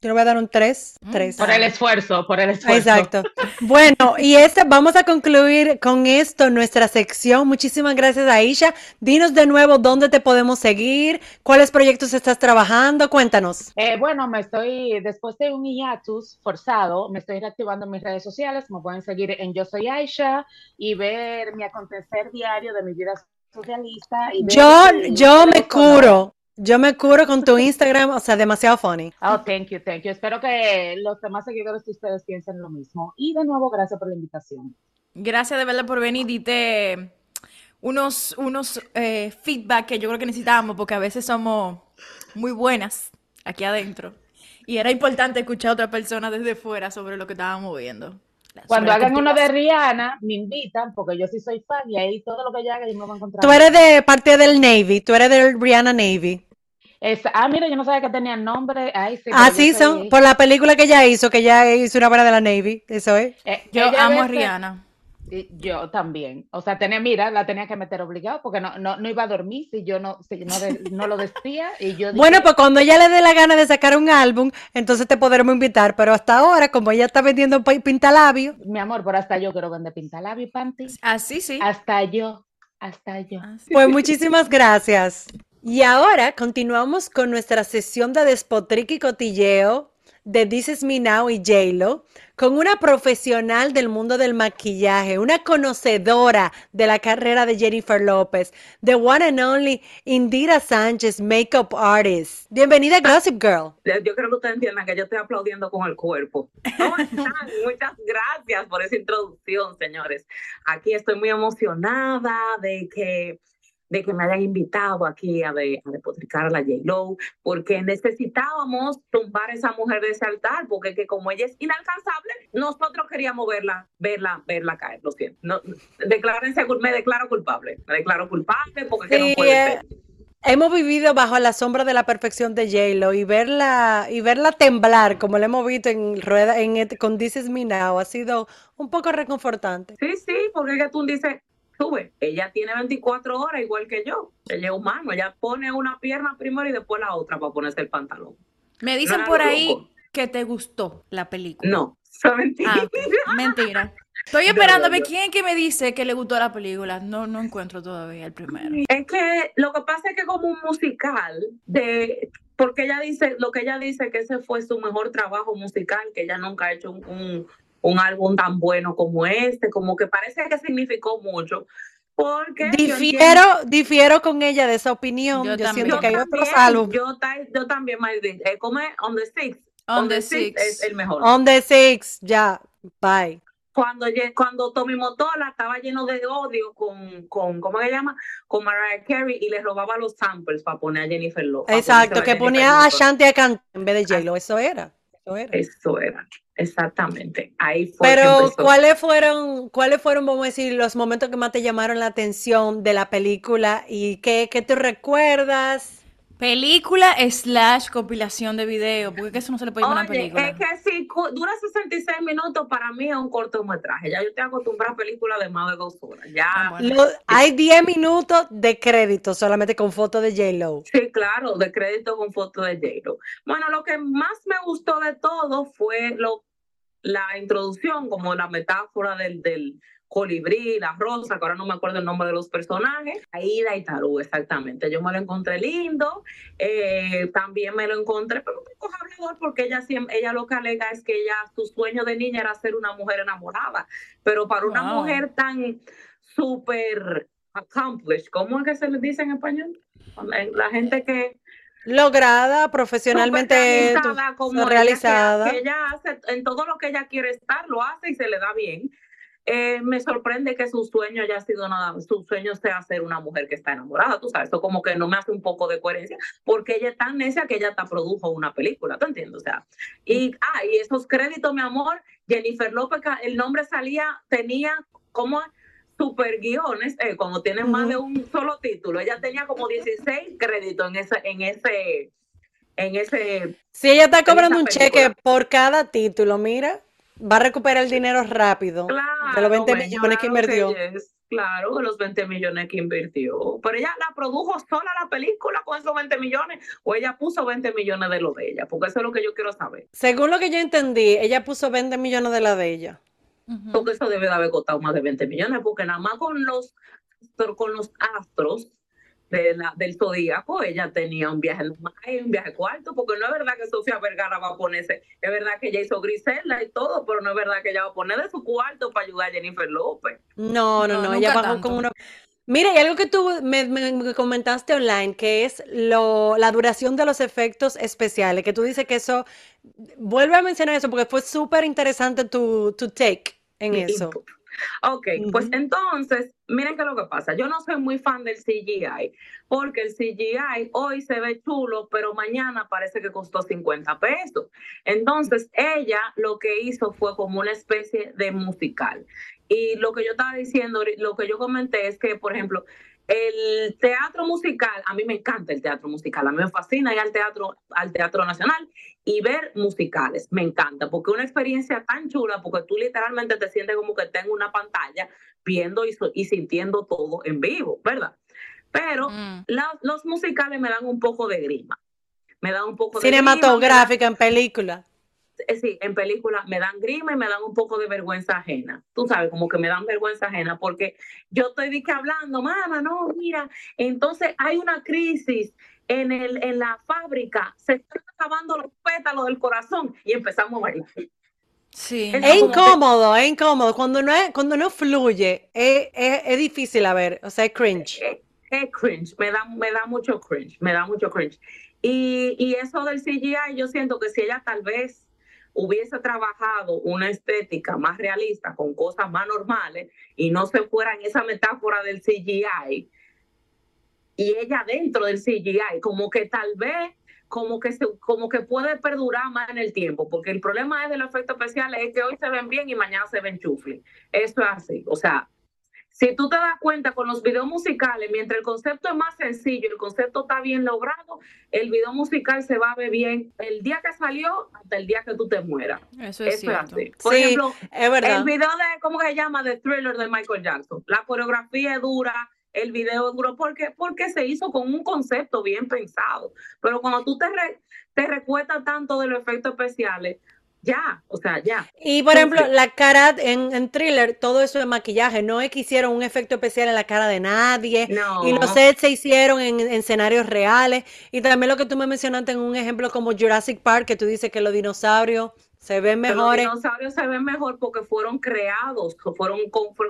Yo le voy a dar un 3. Mm, 3. Por el esfuerzo, por el esfuerzo. Exacto. Bueno, y este, vamos a concluir con esto nuestra sección. Muchísimas gracias, Aisha. Dinos de nuevo dónde te podemos seguir, cuáles proyectos estás trabajando. Cuéntanos. Eh, bueno, me estoy, después de un hiatus forzado, me estoy reactivando en mis redes sociales. Me pueden seguir en Yo Soy Aisha y ver mi acontecer diario de mi vida socialista. Y Yo, yo me curo. Yo me curo con tu Instagram, o sea, demasiado funny. Oh, thank you, thank you. Espero que los demás seguidores de ustedes piensen lo mismo. Y de nuevo, gracias por la invitación. Gracias de verdad por venir. Dite unos, unos eh, feedback que yo creo que necesitábamos porque a veces somos muy buenas aquí adentro. Y era importante escuchar a otra persona desde fuera sobre lo que estábamos viendo. Cuando hagan uno de. Rihanna, me invitan, porque yo sí soy fan y ahí todo lo que yo haga yo me voy a encontrar. Tú eres de parte del Navy, tú eres del Rihanna Navy. Es- ah, mira, yo no sabía que tenían nombre. Ay, sí, yo soy- son, por la película que ella hizo, que ella hizo una obra de la Navy, eso es. Eh, Yo amo a Rihanna. Yo también. O sea, tenía, mira, la tenía que meter obligado porque no, no, no iba a dormir si yo no, si no, de- no lo decía. Y yo Bueno, pues cuando ella le dé la gana de sacar un álbum, entonces te podremos invitar, pero hasta ahora, como ella está vendiendo pi- pintalabios, mi amor, pero hasta yo quiero vender pintalabio y panty. Así sí. Hasta yo, hasta yo. Así. pues muchísimas gracias. Y ahora continuamos con nuestra sesión de despotrique y cotilleo de This Is Me Now y J-Lo, con una profesional del mundo del maquillaje, una conocedora de la carrera de Jennifer López, the one and only Indira Sánchez, makeup artist. Bienvenida a Gossip Girl. Yo yo creo que ustedes entiendan que yo estoy aplaudiendo con el cuerpo. ¿Cómo están? Muchas gracias por esa introducción, señores. Aquí estoy muy emocionada de que, de que me hayan invitado aquí a, de, a despotricar a la J-Lo, porque necesitábamos tumbar a esa mujer de ese altar, porque que como ella es inalcanzable, nosotros queríamos verla, verla, verla caer. Lo siento. No, declárense, me declaro culpable. Me declaro culpable porque que no puede eh, ser. Hemos vivido bajo la sombra de la perfección de J-Lo y verla, y verla temblar, como la hemos visto en rueda, en, et- con Is Me Now, ha sido un poco reconfortante. Sí, sí, porque tú dices, sube, ella tiene 24 horas igual que yo. Ella es humano, ella pone una pierna primero y después la otra para ponerse el pantalón. Me dicen por loco. ahí que te gustó la película. No, es mentira. Ah, ok. mentira. Estoy no, no. quién es que me dice que le gustó la película. No, no encuentro todavía el primero. Es que lo que pasa es que como un musical de porque ella dice, lo que ella dice que ese fue su mejor trabajo musical, que ella nunca ha hecho un, un, un álbum tan bueno como este, como que parece que significó mucho. Porque yo Difiero, difiero con ella de esa opinión. Yo Yo, también. siento Yo que hay otros también, álbumes. yo, yo también, Maylin, eh, como es On the Six. On the Six. es el mejor. On the Six, ya, bye. Cuando, cuando Tommy Motola estaba lleno de odio con, con, ¿cómo se llama? Con Mariah Carey y le robaba los samples para poner a Jennifer Lopez. Exacto, que ponía a Shanti a cantar en vez de J-Lo, eso era. Eso era. Eso era, exactamente. Ahí fue Pero. ¿cuáles fueron, cuáles fueron, vamos a decir, los momentos que más te llamaron la atención de la película y qué, qué te recuerdas? Película slash compilación de video, porque es que eso no se le puede llamar una Oye, película. es que si dura 66 minutos, para mí es un cortometraje. Ya yo estoy acostumbrada a películas de más de dos horas. Ya, Ah, bueno. Lo- hay 10 minutos de crédito solamente con fotos de J-Lo. Sí, claro, de crédito con foto de J-Lo. Bueno, lo que más me gustó de todo fue lo, la introducción, como la metáfora del, del colibrí, la rosa, que ahora no me acuerdo el nombre de los personajes. Aida y Tarú, exactamente. Yo me lo encontré lindo. eh, también me lo encontré, pero un poco hablador, porque ella, siempre, ella lo que alega es que ella, su sueño de niña era ser una mujer enamorada. Pero para una Wow. mujer tan súper accomplished, ¿cómo es que se le dice en español? La gente que Lograda, profesionalmente realizada, como ella, realizada. Que, ella hace en todo lo que ella quiere estar, lo hace y se le da bien. Eh, me sorprende que su sueño haya sido nada, su sueño sea ser una mujer que está enamorada, tú sabes, eso como que no me hace un poco de coherencia, porque ella es tan necia que ella hasta produjo una película, ¿tú entiendes? O sea, y, ah, y esos créditos, mi amor, Jennifer López, el nombre salía, tenía como super guiones, eh, cuando tienen más de un solo título. Ella tenía como 16 créditos en ese, en ese, en ese. Si ella está cobrando un cheque por cada título, mira, va a recuperar el dinero rápido de los 20 millones que invirtió. claro, de los 20 millones que invirtió. Pero ella la produjo sola la película con esos 20 millones o ella puso 20 millones de lo de ella, porque eso es lo que yo quiero saber. Según lo que yo entendí, ella puso 20 millones de la de ella. Porque eso debe de haber costado más de 20 millones, porque nada más con los, con los astros de la, del zodíaco, ella tenía un viaje un viaje cuarto, porque no es verdad que Sofía Vergara va a ponerse, es verdad que ella hizo Grisela y todo, pero no es verdad que ella va a poner de su cuarto para ayudar a Jennifer López. No, no, no, ella bajó con uno. Mira, y algo que tú me, me, comentaste online, que es lo, la duración de los efectos especiales, que tú dices que eso, vuelve a mencionar eso porque fue súper interesante tu, tu take en eso. Ok, pues entonces, miren qué es lo que pasa. Yo no soy muy fan del CGI, porque el CGI hoy se ve chulo, pero mañana parece que costó 50 pesos. Entonces, ella lo que hizo fue como una especie de musical. Y lo que yo estaba diciendo, lo que yo comenté es que, por ejemplo, el teatro musical, a mí me encanta el teatro musical, a mí me fascina ir al teatro, al teatro nacional y ver musicales, me encanta, porque es una experiencia tan chula, porque tú literalmente te sientes como que estás en una pantalla viendo y, sintiendo todo en vivo, ¿verdad? Pero mm. los musicales me dan un poco de grima, me dan un poco de cinematográfica en película. Eh, sí, en películas me dan grima y me dan un poco de vergüenza ajena. Tú sabes, como que me dan vergüenza ajena porque yo estoy que hablando, mamá, no, mira, entonces hay una crisis en, el, en la fábrica, se están acabando los pétalos del corazón y empezamos a bailar. Sí. Es, incómodo, es incómodo. Cuando no, es, cuando no fluye, es, es, difícil a ver, o sea, es cringe. Es, cringe, me da, me da mucho cringe, me da mucho cringe. Y, y eso del CGI, yo siento que si ella tal vez hubiese trabajado una estética más realista con cosas más normales y no se fuera en esa metáfora del CGI y ella dentro del CGI, como que tal vez como que se, como que puede perdurar más en el tiempo, porque el problema es de los efectos especiales es que hoy se ven bien y mañana se ven chufli. Eso es así, o sea, si tú te das cuenta con los videos musicales, mientras el concepto es más sencillo, el concepto está bien logrado, el video musical se va a ver bien el día que salió hasta el día que tú te mueras. Eso es cierto. Por ejemplo, el video de, ¿cómo se llama? The Thriller de Michael Jackson. La coreografía es dura, el video es duro, porque, porque se hizo con un concepto bien pensado. Pero cuando tú te, te recuerdas tanto de los efectos especiales, ya, o sea, ya. Y por ejemplo, la cara en, thriller, todo eso de maquillaje, no es que hicieron un efecto especial en la cara de nadie. Y los sets se hicieron en, escenarios reales. Y también lo que tú me mencionaste en un ejemplo como Jurassic Park, que tú dices que los dinosaurios se ven mejores. Los dinosaurios se ven mejor porque fueron creados, fueron,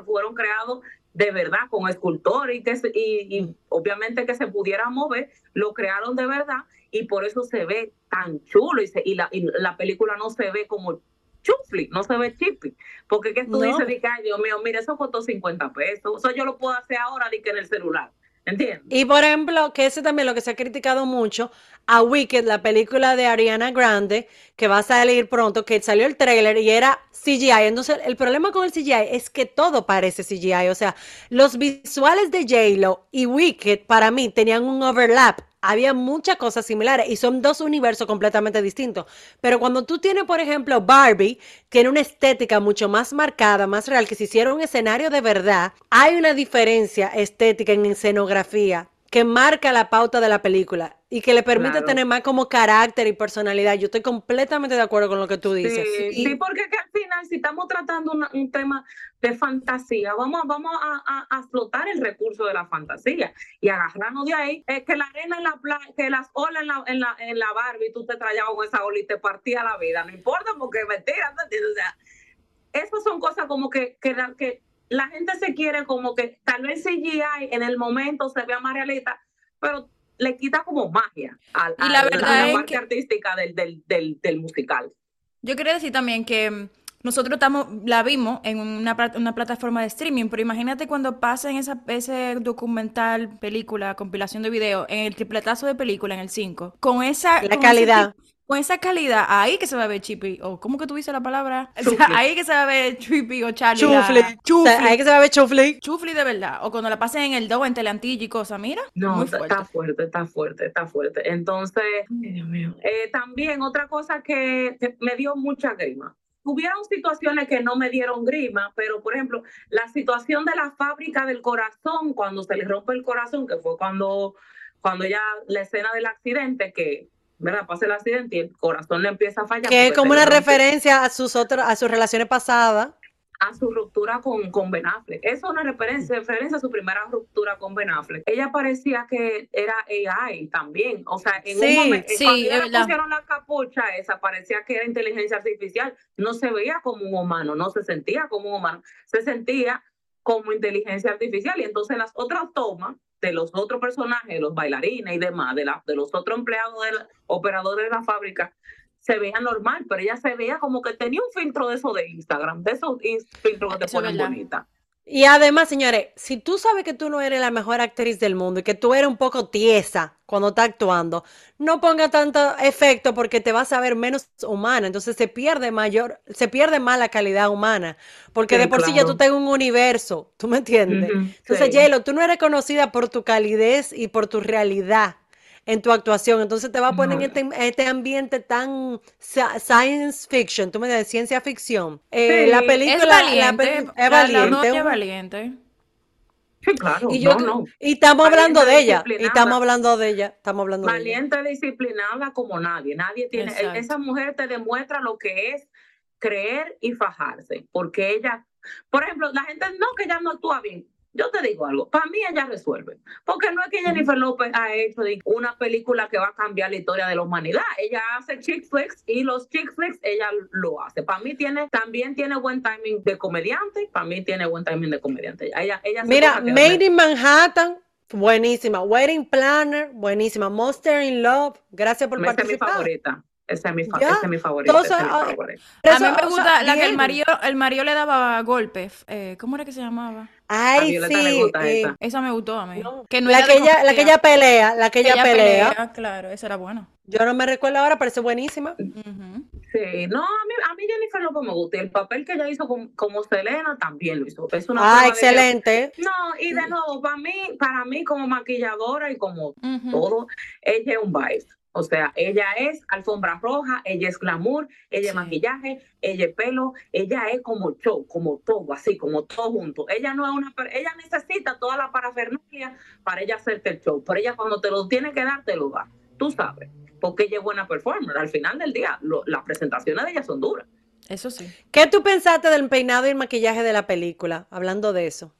fueron creados de verdad con escultores y, que, y, y obviamente que se pudieran mover, lo crearon de verdad y por eso se ve tan chulo y, y, la, y la, película no se ve como chufli, no se ve chippy. Porque que tú dices, ay Dios mío, mira, eso costó 50 pesos, eso yo lo puedo hacer ahora que en el celular. ¿Entiendes? Y por ejemplo, que ese también lo que se ha criticado mucho, a Wicked, la película de Ariana Grande, que va a salir pronto, que salió el trailer y era CGI. Entonces, el problema con el CGI es que todo parece CGI. O sea, los visuales de J-Lo y Wicked para mí tenían un overlap había muchas cosas similares y son dos universos completamente distintos. Pero cuando tú tienes, por ejemplo, Barbie, tiene una estética mucho más marcada, más real, que si hiciera un escenario de verdad, hay una diferencia estética en escenografía que marca la pauta de la película y que le permite tener más como carácter y personalidad. Yo estoy completamente de acuerdo con lo que tú dices. Sí, porque al final, si estamos tratando un tema de fantasía, vamos, vamos a, a, explotar el recurso de la fantasía y agarrarnos de ahí. Es que la arena en la playa, que las olas en la, en la, en la Barbie, tú te traías con esa ola y te partía la vida. No importa porque mentira, O sea, esas son cosas como que, que, que la gente se quiere como que tal vez CGI en el momento se vea más realista, pero le quita como magia a, la, parte artística del, del, del, musical. Yo quería decir también que mm, nosotros estamos, la vimos en una, una, plataforma de streaming, pero imagínate cuando pasen esa, ese documental, película, compilación de video, en el tripletazo de película, en el 5, con esa... La calidad. Con esa calidad, ahí que se va a ver Chippy, o ¿cómo que tú dices la palabra? O sea, Chufli. ahí que se va a ver Chippy o Charlie. la-. O sea, ahí que se va a ver chufli. Chufli de verdad. O cuando la pasen en el do, en Teleantilla y cosas, mira. No, muy está- fuerte. está fuerte, está fuerte, está fuerte. Entonces, ay, Dios mío. Eh, también otra cosa que, que me dio mucha grima. Hubieron situaciones que no me dieron grima, pero por ejemplo, la situación de la fábrica del corazón, cuando se le rompe el corazón, que fue cuando, cuando ya la escena del accidente, que ¿verdad? pasa el accidente y el corazón le empieza a fallar. Que es como le una referencia a sus otras, a sus relaciones pasadas. a su ruptura con, con Ben Affleck. Eso es una referencia, referencia a su primera ruptura con Ben Affleck. Ella parecía que era AI también. O sea, en Sí, un momento, sí, cuando ella le verdad. pusieron la capucha esa, parecía que era inteligencia artificial. No se veía como un humano, no se sentía como un humano, se sentía como inteligencia artificial. Y entonces las otras tomas de los otros personajes, de los bailarines y demás, de, la, de los otros empleados, de la- operadores de la fábrica, se veía normal, pero ella se veía como que tenía un filtro de eso de Instagram, de esos filtros que te Eso ponen bonita. Y además, señores, si tú sabes que tú no eres la mejor actriz del mundo y que tú eres un poco tiesa cuando estás actuando, no ponga tanto efecto porque te vas a ver menos humana. Entonces se pierde mayor, se pierde más la calidad humana. Porque Sí, de por sí ya tú estás en un universo, ¿tú me entiendes? Entonces, sí. Yelo, tú no eres conocida por tu calidez y por tu realidad en tu actuación. Entonces te va a poner en este, este ambiente tan sci- science fiction, tú me dices, ciencia ficción. Eh, la Sí, película Es valiente. la- es la valiente. es valiente. Sí, claro, y, yo, no, no. y estamos hablando Valiente, de ella, y estamos hablando de ella, estamos hablando de ella. Valiente, disciplinada como nadie. Nadie tiene. e- Exacto. Esa mujer te demuestra lo que es creer y fajarse. Porque ella, por ejemplo, la gente no que ella no actúa bien. Yo te digo algo, para mí ella resuelve. Porque no es que Jennifer López ha hecho una película que va a cambiar la historia de la humanidad. Ella hace chick flicks y los chick flicks ella lo hace. Para mí tiene, también tiene buen timing de comediante. Para mí tiene buen timing de comediante. Ella, ella hace Mira, Made in Manhattan, buenísima. Wedding Planner, buenísima. Monster in Love, gracias por Esa es mi participar. favorita. Esa es mi, fa- esa es mi favorita. esa es mi ah, favorita. A mí me o sea, gusta la que el marido, el marido le daba golpes. Eh, ¿Cómo era que se llamaba? Ay, sí. gusta eh, esa. Esa me gustó a mí. No, Que no la, que ella, la que ella pelea, la que ella, Ella pelea. Claro, esa era buena. Yo no me recuerdo ahora, parece buenísima. Ujú. Sí, no, a mí, a mí Jennifer López me gusta. El papel que ella hizo como, como Selena también lo hizo. Es una Ah, de excelente. No, y de nuevo, para mí, para mí como maquilladora y como todo, ella es un vibe. O sea, ella es alfombra roja, ella es glamour, ella es Sí. maquillaje, ella es pelo, ella es como show, como todo, así, como todo junto. Ella no es una, ella necesita toda la parafernalia para ella hacerte el show, pero ella cuando te lo tiene que dar, te lo da. Tú sabes, porque ella es buena performer. Al final del día, lo- las presentaciones de ella son duras. Eso sí. ¿Qué tú pensaste del peinado y el maquillaje de la película? Hablando de eso.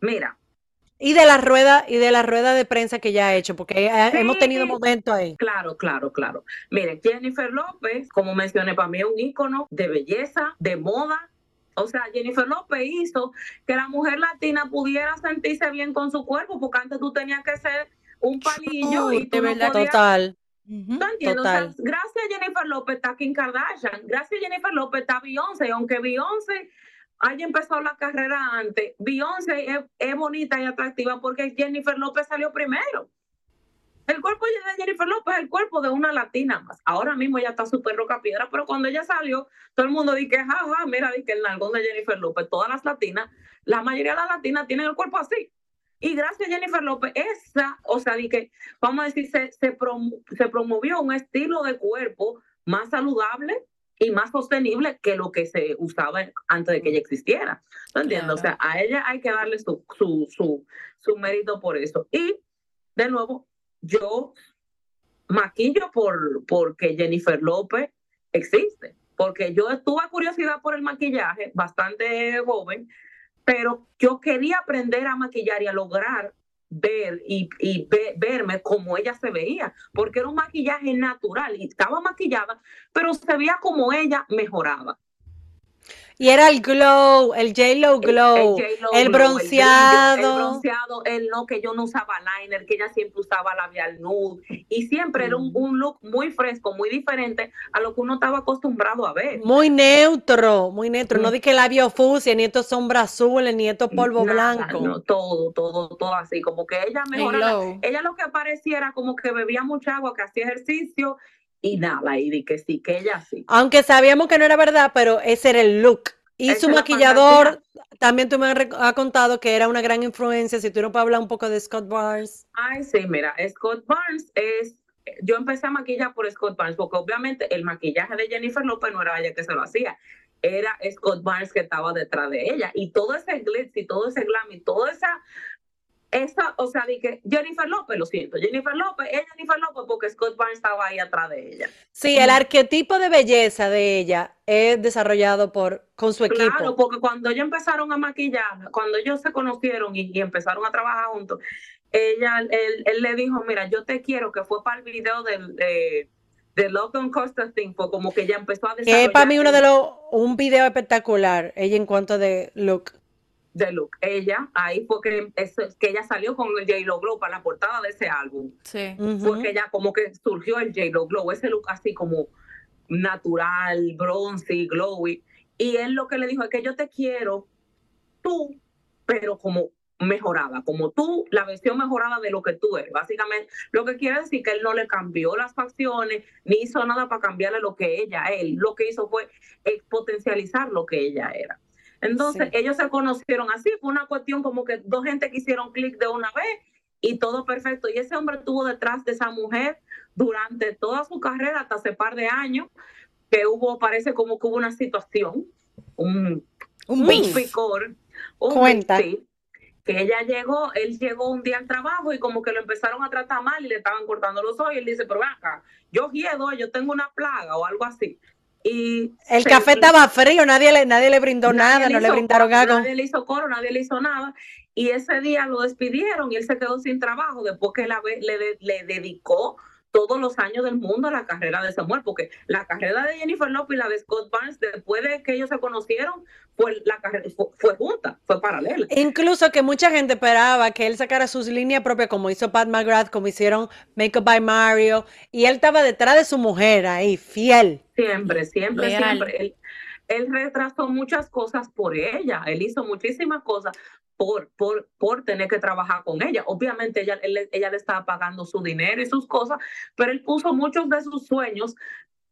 Mira, Y de la rueda, y de la rueda de prensa que ya ha hecho, porque eh, Sí. hemos tenido momentos ahí. Claro, claro, claro. Miren, Jennifer López, como mencioné, para mí es un ícono de belleza, de moda. O sea, Jennifer López hizo que la mujer latina pudiera sentirse bien con su cuerpo, porque antes tú tenías que ser un palillo y Uy, tú de no verdad. podías- Total. Ujú. ¿Tú entiendes? O sea, Total. gracias a Jennifer López está Kim Kardashian, gracias a Jennifer López está Beyoncé, y aunque Beyoncé haya empezado la carrera antes, Beyoncé es, bonita y atractiva porque Jennifer López salió primero. El cuerpo de Jennifer López es el cuerpo de una latina más. Ahora mismo ella está súper roca piedra, pero cuando ella salió, todo el mundo dice, jaja, mira, di que el nalgón de Jennifer López, todas las latinas, la mayoría de las latinas tienen el cuerpo así. Y gracias a Jennifer López, esa, o sea, di que, vamos a decir, se, se, promo- se promovió un estilo de cuerpo más saludable y más sostenible que lo que se usaba antes de que ella existiera. ¿No entiendes? O sea, a ella hay que darle su, su, su, su mérito por eso. Y, de nuevo, yo maquillo por porque Jennifer López existe. Porque yo tuve curiosidad por el maquillaje, bastante joven, pero yo quería aprender a maquillar y a lograr ver y, y ve- verme como ella se veía, porque era un maquillaje natural y estaba maquillada, pero se veía como ella mejoraba. Y era el glow, el J-Lo glow, el glow, bronceado. el bronceado, el no que yo no usaba liner, que ella siempre usaba labial nude y siempre era un, Mm. un look muy fresco, muy diferente a lo que uno estaba acostumbrado a ver. Muy neutro, muy neutro. No Mm. di que labio fucsia, ni estos sombras azules, ni estos polvo Nada, blanco. no, todo, todo, todo así, como que ella El mejoraba. Ella lo que parecía era como que bebía mucha agua, que hacía ejercicio y nada, y di que sí, que ella sí. Aunque sabíamos que no era verdad, pero ese era el look. Y su maquillador, también tú me has, contado que era una gran influencia. Si tú no puedes hablar un poco de Scott Barnes. Ay, sí, mira, Scott Barnes es, yo empecé a maquillar por Scott Barnes, porque obviamente el maquillaje de Jennifer López no era ella que se lo hacía, era Scott Barnes que estaba detrás de ella, y todo ese glitz y todo ese glam y toda esa, esa, o sea, dije, Jennifer López, lo siento, Jennifer López, es Jennifer López porque Scott Barnes estaba ahí atrás de ella. Sí, el arquetipo de belleza de ella es desarrollado por, con su equipo. Claro, porque cuando ellos empezaron a maquillar, cuando ellos se conocieron y, y empezaron a trabajar juntos, ella, él, él le dijo, mira, yo te quiero, que fue para el video del, de, de Logan Costa Thing, fue como que ella empezó a Que desarrollar es para mí uno de los, un video espectacular, ella en cuanto de look. De look. Ella, ahí fue que, eso, que ella salió con el J-Lo Glow para la portada de ese álbum. Sí. Porque ella como que surgió el J-Lo Glow, ese look así como natural, bronzy, glowy. Y él lo que le dijo es que yo te quiero tú, pero como mejorada, como tú, la versión mejorada de lo que tú eres. Básicamente, lo que quiere decir que él no le cambió las facciones, ni hizo nada para cambiarle lo que ella es. Él lo que hizo fue potencializar lo que ella era. Entonces, Sí. ellos se conocieron así, fue una cuestión como que dos gente que hicieron clic de una vez y todo perfecto. Y ese hombre estuvo detrás de esa mujer durante toda su carrera, hasta hace par de años, que hubo, parece como que hubo una situación, un, Un un picor, un Cuenta. beef, que ella llegó, él llegó un día al trabajo y como que lo empezaron a tratar mal y le estaban cortando los ojos y él dice, pero ven acá, yo giedo, yo tengo una plaga o algo así. Y El se- café estaba frío, nadie le, nadie le brindó Nadie nada, le no le brindaron coro, algo. Nadie le hizo coro, nadie le hizo nada. Y ese día lo despidieron y él se quedó sin trabajo después que ave- le, le dedicó todos los años del mundo a la carrera de Samuel, porque la carrera de Jennifer Lopez y la de Scott Barnes, después de que ellos se conocieron, fue, la carrera, fue, fue junta, fue paralela. Incluso que mucha gente esperaba que él sacara sus líneas propias, como hizo Pat McGrath, como hicieron Make Up by Mario, y él estaba detrás de su mujer ahí, fiel. Siempre, siempre, siempre. Él, él retrasó muchas cosas por ella. Él hizo muchísimas cosas por, por, por tener que trabajar con ella. Obviamente ella, él- ella le estaba pagando su dinero y sus cosas, pero él puso muchos de sus sueños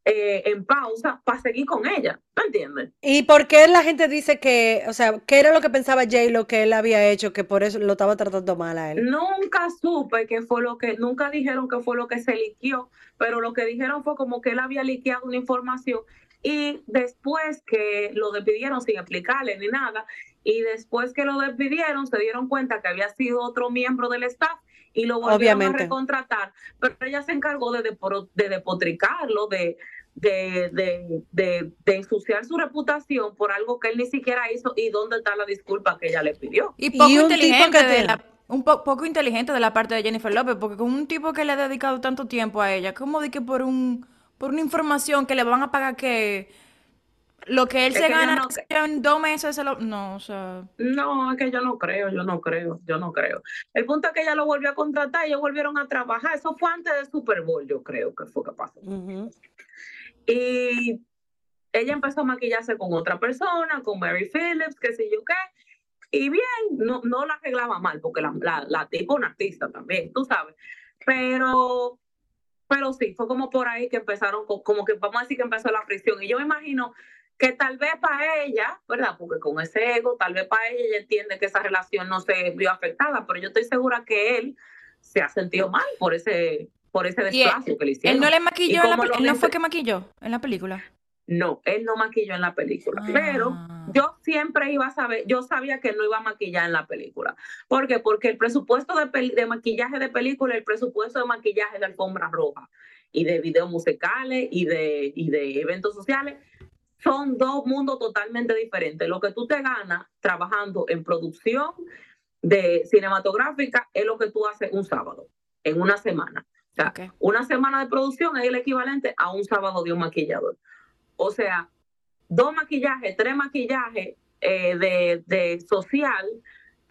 eh, en pausa para seguir con ella. ¿Me entiendes? ¿Y por qué la gente dice que, o sea, qué era lo que pensaba J lo que él había hecho, que por eso lo estaba tratando mal a él? Nunca supe qué fue lo que, nunca dijeron que fue lo que se liquió, pero lo que dijeron fue como que él había liqueado una información y después que lo despidieron sin explicarle ni nada, y después que lo despidieron se dieron cuenta que había sido otro miembro del staff y lo volvieron Obviamente. a recontratar, pero ella se encargó de, depro- de depotricarlo, de, de, de, de, de ensuciar su reputación por algo que él ni siquiera hizo y dónde está la disculpa que ella le pidió. Y poco Y un tipo inteligente de la, un po- poco inteligente de la parte de Jennifer López, porque con un tipo que le ha dedicado tanto tiempo a ella, ¿cómo de que por un por una información que le van a pagar que lo que él Es se que gana no- en dos meses se lo no, o sea, No, es que yo no creo, yo no creo, yo no creo. El punto es que ella lo volvió a contratar y ellos volvieron a trabajar. Eso fue antes del Super Bowl, yo creo que fue que pasó. Y ella empezó a maquillarse con otra persona, con Mary Phillips, qué sé yo qué. Y bien, no, no la arreglaba mal, porque la, la, la tipa es una artista también, tú sabes. Pero, pero sí, fue como por ahí que empezaron, co- como que vamos a decir que empezó la fricción. Y yo me imagino que tal vez para ella, ¿verdad? Porque con ese ego, tal vez para ella ella entiende que esa relación no se vio afectada, pero yo estoy segura que él se ha sentido mal por ese, por ese él- desplazo que le hicieron. él no le maquilló en la él no fue que maquilló en la película. No, él no maquilló en la película, pero Ah. Yo siempre iba a saber, yo sabía que no iba a maquillar en la película. ¿Por qué? Porque el presupuesto de, maquillaje de película, el presupuesto de maquillaje de alfombra roja y de videos musicales y de, y de eventos sociales son dos mundos totalmente diferentes. Lo que tú te ganas trabajando en producción de cinematográfica es lo que tú haces un sábado, en una semana. O sea, Ok. una semana de producción es el equivalente a un sábado de un maquillador. O sea, dos maquillajes, tres maquillajes eh, de, de social,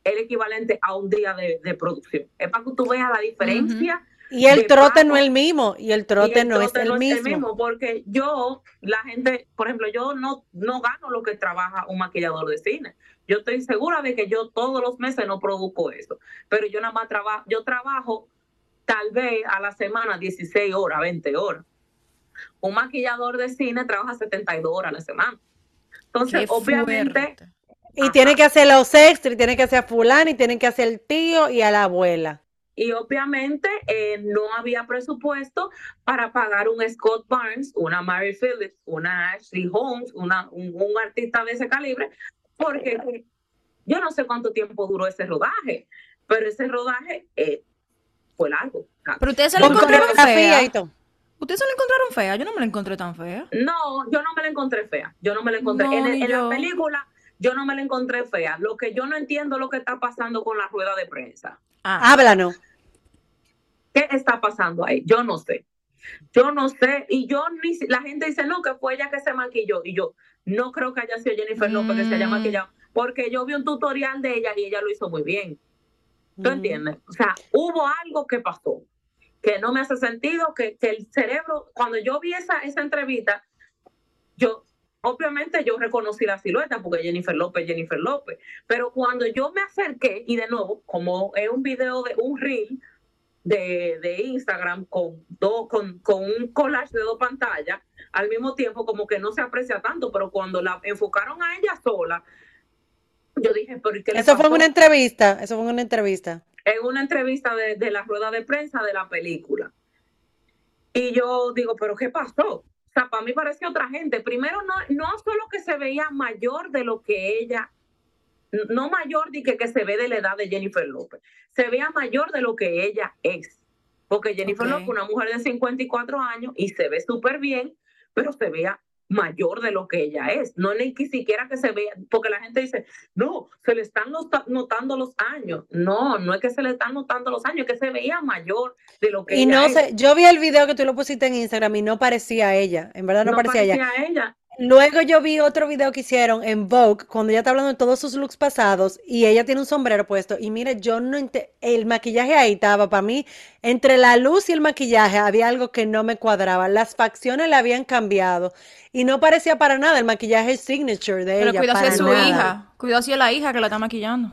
el equivalente a un día de, de producción. Es para que tú veas la diferencia. Y el trote no es el mismo, y el y trote el no es el mismo. porque yo, la gente, por ejemplo, yo no, no gano lo que trabaja un maquillador de cine. Yo estoy segura de que yo todos los meses no produzco eso, pero yo nada más trabajo, yo trabajo tal vez a la semana 16 horas, 20 horas. Un maquillador de cine trabaja 72 horas a la semana. Entonces, Qué obviamente, fuerte. Y tiene que hacer los extras, y tiene que hacer a fulano, y tiene que hacer el tío y a la abuela. y obviamente eh, no había presupuesto para pagar un Scott Barnes, una Mary Phillips, una Ashley Holmes, una, un, un artista de ese calibre, porque yo no sé cuánto tiempo duró ese rodaje, pero ese rodaje eh, fue largo. Pero ustedes se Con encontraron fea. Ustedes se la encontraron fea. Yo no me la encontré tan fea. No, yo no me la encontré fea. Yo no me la encontré. No, en el- la película, yo no me la encontré fea. Lo que yo no entiendo es lo que está pasando con la rueda de prensa. Ah, Háblanos. ¿Qué está pasando ahí? Yo no sé. Yo no sé. Y yo ni si- la gente dice, no, que fue ella que se maquilló. Y yo no creo que haya sido Jennifer López que se haya Mm. maquillado. Porque yo vi un tutorial de ella y ella lo hizo muy bien. ¿Tú Mm. entiendes? O sea, hubo algo que pasó que no me hace sentido, que, que el cerebro, cuando yo vi esa, esa entrevista, yo, obviamente yo reconocí la silueta porque Jennifer López, Jennifer López, pero cuando yo me acerqué, y de nuevo, como es un video de un reel de, de Instagram con, dos con, con un collage de dos pantallas, al mismo tiempo como que no se aprecia tanto, pero cuando la enfocaron a ella sola, yo dije, pero ¿y qué le Eso fue una entrevista. Eso fue una entrevista. En una entrevista de, de la rueda de prensa de la película. Y yo digo, ¿pero qué pasó? O sea, para mí parecía otra gente. Primero, no, no solo que se veía mayor de lo que ella, no mayor de que, que se ve de la edad de Jennifer López, se veía mayor de lo que ella es. Porque Jennifer Ok. López, una mujer de 54 años y se ve súper bien, pero se veía mayor de lo que ella es. No ni que siquiera que se vea, porque la gente dice, no, se le están nota- notando los años. No, no es que se le están notando los años, es que se veía mayor de lo que Y ella no es. sé, yo vi el video que tú lo pusiste en Instagram y no parecía ella. En verdad no, parecía ella. parecía ella. Luego yo vi otro video que hicieron en Vogue, cuando ella está hablando de todos sus looks pasados y ella tiene un sombrero puesto. Y mire, yo no el maquillaje ahí estaba para mí, entre la luz y el maquillaje había algo que no me cuadraba. Las facciones le habían cambiado y no parecía para nada el maquillaje signature de pero ella. cuidado si es su nada. hija. Cuidado si es la hija que la está maquillando.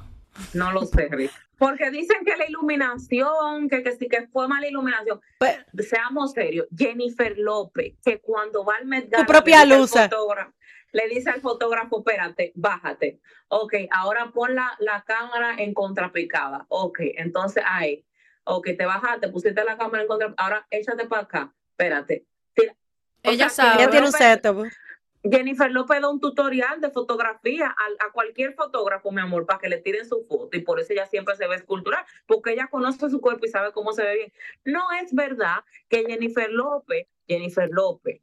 No lo sé, Rick. Porque dicen que la iluminación, que, que sí que fue mala iluminación. Pues, Seamos serios, Jennifer López, que cuando va al Met Gala, propia le dice al fotógrafo- Le dice al fotógrafo, espérate, bájate. Ok, ahora pon la, la cámara en contrapicada. Ok, entonces ahí. Ok, te bajaste, pusiste la cámara en contra. Ahora échate para acá. Espérate. Tira. O Ella sea, sabe. ella tiene un setup. Jennifer López da un tutorial de fotografía a, a cualquier fotógrafo, mi amor, para que le tiren su foto. Y por eso ella siempre se ve escultural, porque ella conoce su cuerpo y sabe cómo se ve bien. No es verdad que Jennifer López, Jennifer López,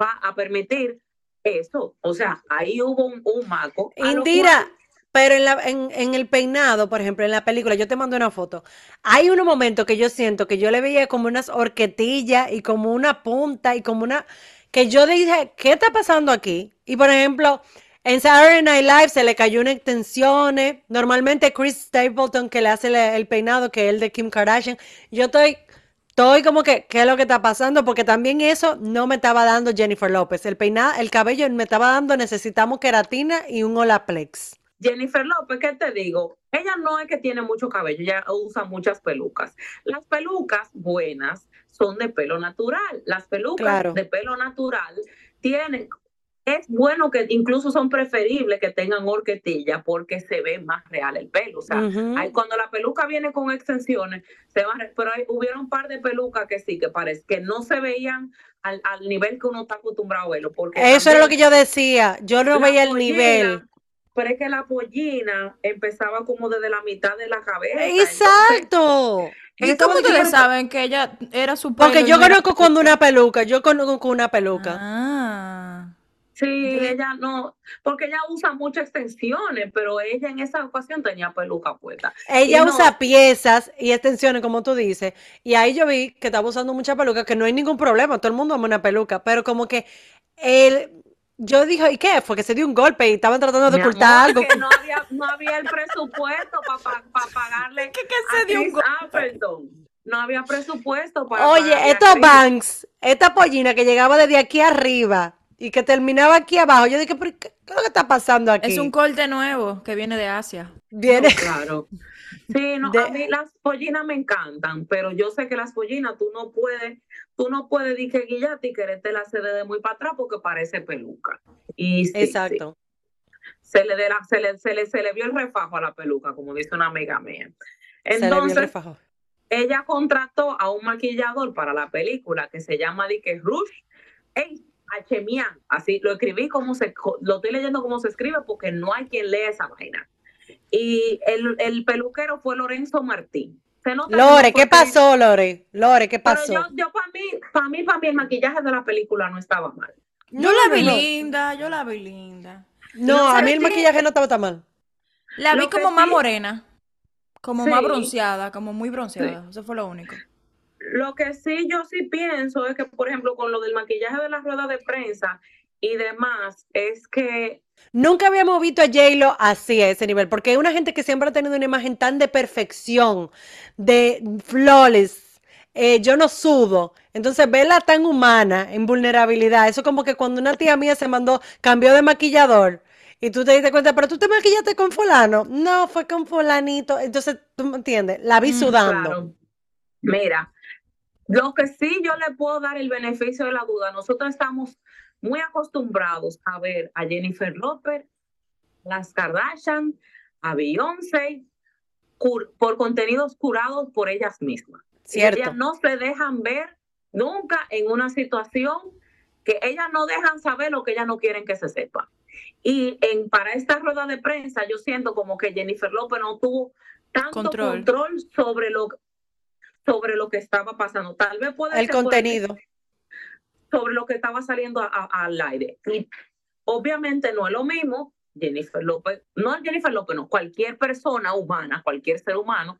va a permitir eso. O sea, ahí hubo un, un maco. Indira, pero en, la, en, en el peinado, por ejemplo, en la película, yo te mando una foto. Hay unos momentos que yo siento que yo le veía como unas horquetillas y como una punta y como una... que yo dije, ¿qué está pasando aquí? Y por ejemplo, en Saturday Night Live se le cayó una extensiones. Normalmente Chris Stapleton que le hace el, el peinado, que es el de Kim Kardashian. Yo estoy... Estoy como que, ¿qué es lo que está pasando? Porque también eso no me estaba dando Jennifer López. El peinado, el cabello me estaba dando, necesitamos queratina y un Olaplex. Jennifer López, ¿qué te digo? Ella no es que tiene mucho cabello, ella usa muchas pelucas. Las pelucas buenas son de pelo natural. Las pelucas Claro. de pelo natural tienen, es bueno que incluso son preferibles que tengan horquetilla porque se ve más real el pelo. O sea, Ujú. hay- cuando la peluca viene con extensiones, se va, pero hay, hubieron un par de pelucas que sí, que parece que no se veían al, al nivel que uno está acostumbrado a verlo. Porque Eso era lo que yo decía. Yo no veía el pollina, nivel. Pero es que la pollina empezaba como desde la mitad de la cabeza. entonces, Exacto. ¿Y cómo ustedes saben que ella era su Porque pelo y yo no era- conozco cuando una peluca, yo conozco una peluca. Ah. Sí, ella no, porque ella usa muchas extensiones, pero ella en esa ocasión tenía peluca puesta. Ella y no- usa piezas y extensiones, como tú dices, y ahí yo vi que estaba usando mucha peluca, que no hay ningún problema, todo el mundo ama una peluca, pero como que él, yo dije, ¿y qué? Fue que se dio un golpe y estaban tratando de Mi ocultar amor, algo. que no había, no había el presupuesto para pagarle ¿Qué, a se dio un Appleton. No había presupuesto para Oye, estos banks, esta pollina que llegaba desde aquí arriba y que terminaba aquí abajo, yo dije, ¿pero qué, qué es lo que está pasando aquí? Es un corte nuevo que viene de Asia. Viene, Claro. Sí, no, a mí las pollinas me encantan, pero yo sé que las pollinas tú no puedes, tú no puedes decir que guillarte y quererte la sede de muy para atrás porque parece peluca. Y Exacto. Se, le de la, se, le, se, le, se le vio el refajo a la peluca, como dice una amiga mía. Entonces, ella contrató a un maquillador para la película que se llama Dick Rush Hachemian. Así lo escribí como se, lo estoy leyendo como se escribe porque no hay quien lea esa vaina y el, el peluquero fue Lorenzo Martín. Lore, ¿qué pasó, Lore? Lore, ¿qué pasó? yo, yo para mí, para mí, para mí, el maquillaje de la película no estaba mal. Yo la vi linda, yo la vi linda. No, a mí el maquillaje no estaba tan mal. La vi como más morena, como más bronceada, como muy bronceada. Eso fue lo único. Lo que sí yo sí pienso es que, por ejemplo, con lo del maquillaje de la rueda de prensa y demás, es que Nunca habíamos visto a J-Lo así a ese nivel, porque hay una gente que siempre ha tenido una imagen tan de perfección, de flores. Eh, yo no sudo. Entonces, verla tan humana, en vulnerabilidad. Eso como que cuando una tía mía se mandó, cambió de maquillador, y tú te diste cuenta, pero tú te maquillaste con fulano. No, fue con fulanito. Entonces, tú me entiendes, la vi mm, sudando. Mira, lo que sí yo le puedo dar el beneficio de la duda, nosotros estamos muy acostumbrados a ver a Jennifer Lopez, las Kardashian, a Beyoncé, por contenidos curados por ellas mismas. Cierto. Ellas no se dejan ver nunca en una situación que ellas no dejan saber lo que ellas no quieren que se sepa. Y en, para esta rueda de prensa yo siento como que Jennifer López no tuvo tanto control, sobre, lo, sobre lo que estaba pasando. Tal vez puede El contenido sobre lo que estaba saliendo al aire. Y obviamente no es lo mismo Jennifer López, no Jennifer López, no, cualquier persona humana, cualquier ser humano,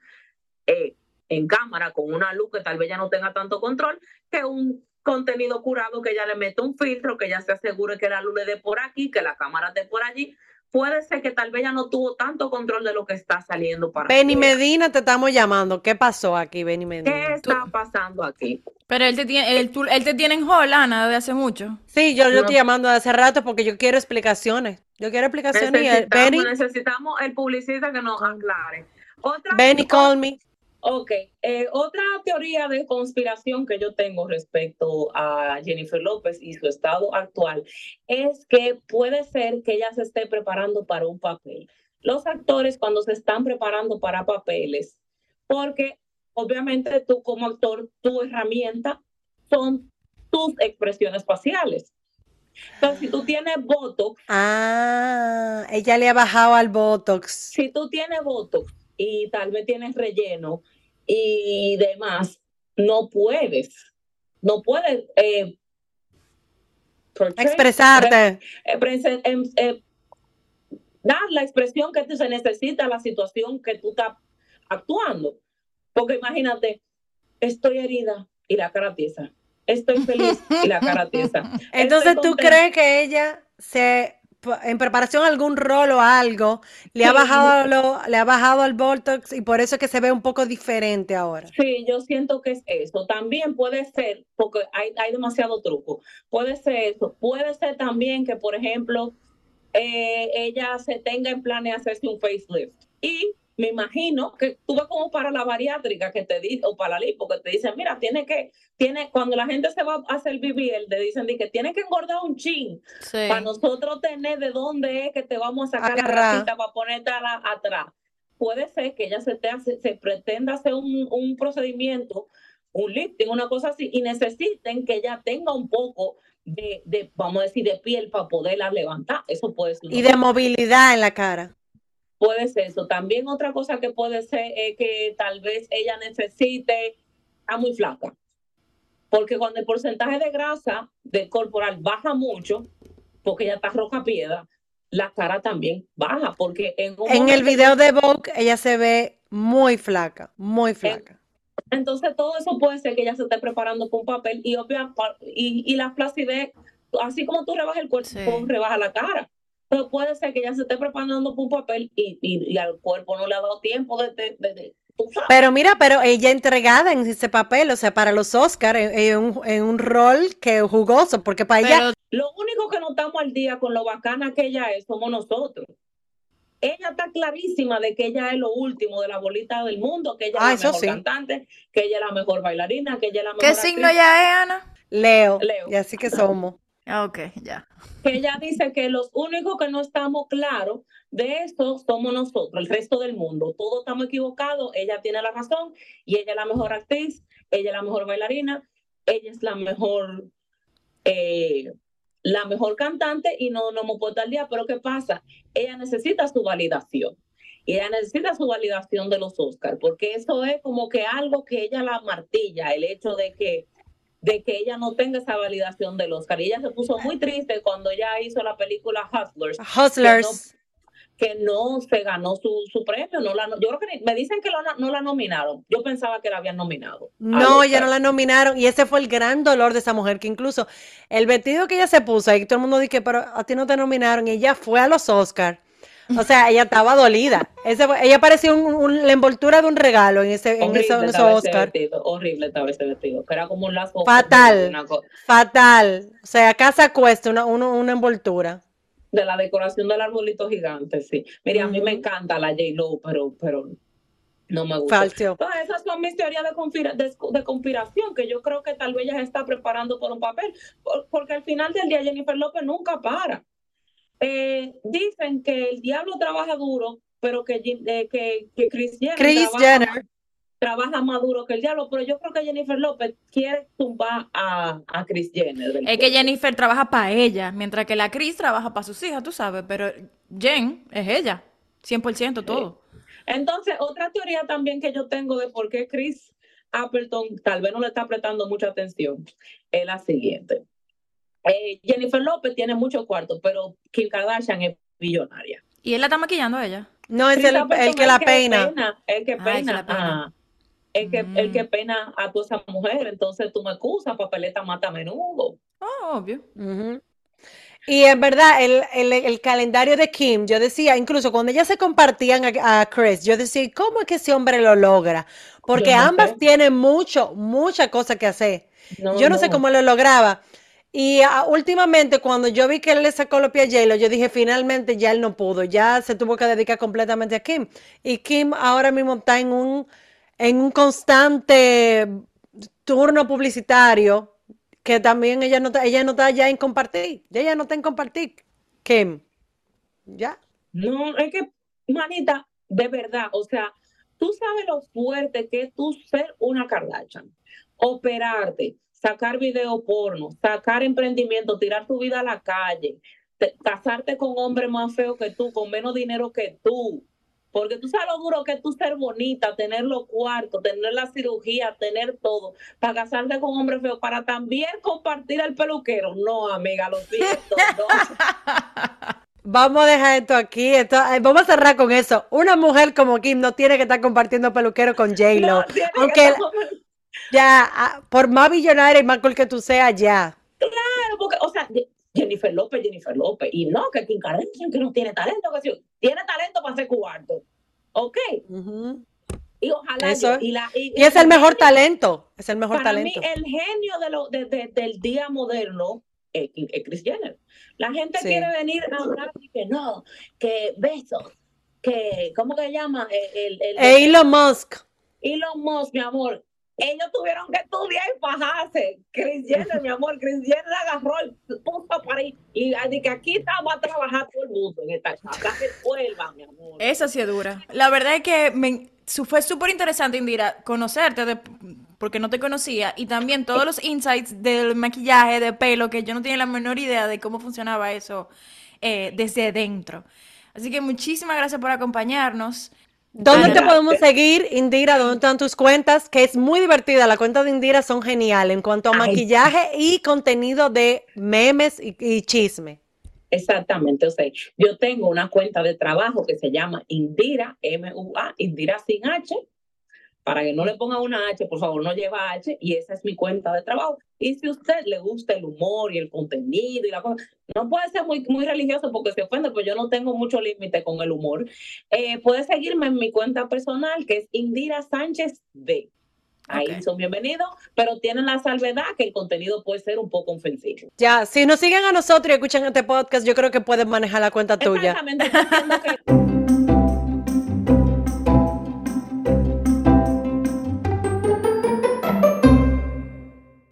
eh, en cámara con una luz que tal vez ya no tenga tanto control, que un contenido curado que ya le mete un filtro, que ya se asegure que la luz le dé por aquí, que la cámara esté por allí, puede ser que tal vez ya no tuvo tanto control de lo que está saliendo para Benny Medina, te estamos llamando. ¿Qué pasó aquí, Benny Medina? ¿Qué está pasando aquí? Pero él te tiene, él, él te tiene en Holanda de hace mucho. Sí, yo, yo estoy llamando de hace rato porque yo quiero explicaciones. Yo quiero explicaciones. Necesitamos, Benny, necesitamos el publicista que nos aclare. Otra, Benny, call me. Ok, eh, otra teoría de conspiración que yo tengo respecto a Jennifer López y su estado actual es que puede ser que ella se esté preparando para un papel. Los actores cuando se están preparando para papeles, porque obviamente tú como actor, tu herramienta son tus expresiones faciales. Entonces, si tú tienes Botox. Ah, ella le ha bajado al Botox. Si tú tienes Botox y tal vez tienes relleno y demás, no puedes, no puedes eh, expresarte. Eh, em, eh, dar la expresión que se necesita a la situación que tú estás actuando. Porque imagínate, estoy herida y la cara tiesa. Estoy feliz y la cara tiesa. Entonces, ¿tú crees que ella se en preparación algún rol o algo, le ha bajado lo, le ha bajado al Botox y por eso es que se ve un poco diferente ahora. Sí, yo siento que es eso. También puede ser, porque hay, hay demasiado truco, puede ser eso. Puede ser también que, por ejemplo, eh, ella se tenga en plan de hacerse un facelift y me imagino que tú vas como para la bariátrica que te di, o para la lipo, que te dicen, mira, tiene que, tiene, cuando la gente se va a hacer BBL, te dicen que tiene que engordar un chin para nosotros tener de dónde es que te vamos a sacar la grasita para ponerte atrás. Puede ser que ella se, te hace, se pretenda hacer un, un procedimiento, un lifting, una cosa así, y necesiten que ella tenga un poco de, de, vamos a decir, de piel para poderla levantar. Eso puede ser. Y de movilidad en la cara. Puede ser eso. También otra cosa que puede ser es que tal vez ella necesite, está muy flaca. Porque cuando el porcentaje de grasa del corporal baja mucho, porque ella está roja piedra, la cara también baja. Porque en, en el video de Vogue ella se ve muy flaca, muy flaca. Entonces todo eso puede ser que ella se esté preparando con un papel y, y, y la flacidez, así como tú rebajas el cuerpo, rebaja la cara. Pero puede ser que ella se esté preparando para un papel y, y, al cuerpo no le ha dado tiempo de, de, pero mira, pero ella entregada en ese papel, o sea, para los Oscars, en, un, en un, rol que jugoso, porque para ella... Lo único que no estamos al día con lo bacana que ella es somos nosotros. ella está clarísima de que ella es lo último de la bolita del mundo, que ella Ah, es la eso mejor sí. cantante, que ella es la mejor bailarina, que ella es la mejor ¿Qué signo ya es, Ana? Leo. Leo. Y así que somos. Ah, Ok, ya. que ella dice que los únicos que no estamos claros de esto somos nosotros, el resto del mundo. Todos estamos equivocados, ella tiene la razón y ella es la mejor actriz, ella es la mejor bailarina, ella es la mejor, eh, la mejor cantante y no nos puesto al día. Pero ¿qué pasa? Ella necesita su validación. Y ella necesita su validación de los Oscars, porque eso es como que algo que ella la martilla, el hecho de que de que ella no tenga esa validación del Oscar. Y ella se puso muy triste cuando ella hizo la película Hustlers, Hustlers. que no se ganó su, su premio. No la, yo creo que me dicen que lo- no la nominaron. Yo pensaba que la habían nominado. No, ya no la nominaron y ese fue el gran dolor de esa mujer, que incluso el vestido que ella se puso, ahí todo el mundo dice, pero a ti no te nominaron y ella fue a los Oscars. O sea, ella estaba dolida. Ese ella parecía un- un- la envoltura de un regalo en ese, en ese, en Oscar. vestido, horrible estaba ese vestido, era como un lazo. Fatal. una Fatal. O sea, casa cuesta una, una, una envoltura. de la decoración del arbolito gigante, sí. Mira, a mí me encanta la J-Lo, pero, pero no me gusta. Falso. Todas esas son mis teorías de, conspira- de, de conspiración, que yo creo que tal vez ella se está preparando por un papel, por- porque al final del día Jennifer López nunca para. Eh, dicen que el diablo trabaja duro, pero que, eh, que, que Chris Jenner, trabaja, Jenner. trabaja más duro que el diablo, pero yo creo que Jennifer López quiere tumbar a, a Chris Jenner. Es que. Jennifer trabaja para ella, mientras que la Chris trabaja para sus hijas, tú sabes, pero Jen es ella, 100% todo. Entonces, otra teoría también que yo tengo de por qué Chris Appleton tal vez no le está prestando mucha atención es la siguiente. Eh, Jennifer López tiene mucho cuarto, pero Kim Kardashian es millonaria. Y él la está maquillando a ella. No, es el, que la peina. El que Ah, el que peina. la peina. a- el que, el que Mm. peina a toda esa mujer. Entonces tú me excusas, papeleta mata a menudo. Oh, obvio. Y en verdad, el, el, el calendario de Kim, yo decía, incluso cuando ellas se compartían a, a Chris, yo decía, ¿cómo es que ese hombre lo logra? Porque no ambas sé. tienen mucho, mucha cosa que hacer. No, Yo no sé no. cómo lo lograba. Y ah, últimamente, cuando yo vi que él le sacó los pies a J-Lo, yo dije, finalmente ya él no pudo, ya se tuvo que dedicar completamente a Kim. Y Kim ahora mismo está en un, en un constante turno publicitario, que también ella no está, ella no está ya en compartir, ya ella no está en compartir. Kim, ya. No, es que, manita, de verdad, o sea, tú sabes lo fuerte que es tú ser una Kardashian, operarte, sacar video porno, sacar emprendimiento, tirar tu vida a la calle, te- casarte con hombres más feos que tú, con menos dinero que tú. Porque tú sabes lo duro que es tú ser bonita, tener los cuartos, tener la cirugía, tener todo, para casarte con hombres feos, para también compartir el peluquero. No, amiga, lo siento, no. Vamos a dejar esto aquí. Esto, eh, vamos a cerrar con eso. Una mujer como Kim no tiene que estar compartiendo peluquero con J-Lo. No, tiene que Aunque ya, ah, por más billonaria y más cool que tú seas, ya. Claro, porque, o sea, Je- Jennifer López, Jennifer López, y no, que Kim Kardashian que no tiene talento, que sí, tiene talento para ser cuarto, ¿ok? Y ojalá Eso yo- es. y, la, y, Y es el mejor genio- talento. Es el mejor Para talento. mí, el genio de lo, de- de- del día moderno es, Kim- es Kris Jenner. La gente Sí. quiere venir a hablar y que no, que besos, que, ¿cómo que se llama? El, el, el- Elon Musk. Elon Musk, mi amor. Ellos tuvieron que estudiar y fajarse. Chris Jenner, mi amor, Chris Jenner agarró el puso a París y de que aquí estamos a trabajar todo el mundo en esta casa. Que vuelva, mi amor. Esa sí es dura. La verdad es que me, fue súper interesante, Indira, conocerte, de- porque no te conocía, y también todos los insights del maquillaje, de pelo, que yo no tenía la menor idea de cómo funcionaba eso eh, desde dentro. Así que muchísimas gracias por acompañarnos. ¿Dónde te podemos seguir, Indira? ¿Dónde están tus cuentas? Que es muy divertida. Las cuentas de Indira son geniales en cuanto a Ay. maquillaje y contenido de memes y, y chisme. Exactamente, o sea, yo tengo una cuenta de trabajo que se llama Indira, M-U-A, Indira sin H, para que no le ponga una H, por favor, no lleva H, y esa es mi cuenta de trabajo. Y si a usted le gusta el humor y el contenido y la cosa, no puede ser muy, muy religioso porque se ofende, pues yo no tengo mucho límite con el humor. Eh, puede seguirme en mi cuenta personal, que es Indira Sánchez D. Ahí son bienvenidos, pero tienen la salvedad que el contenido puede ser un poco ofensivo. Ya, si nos siguen a nosotros y escuchan este podcast, yo creo que pueden manejar la cuenta tuya. Exactamente,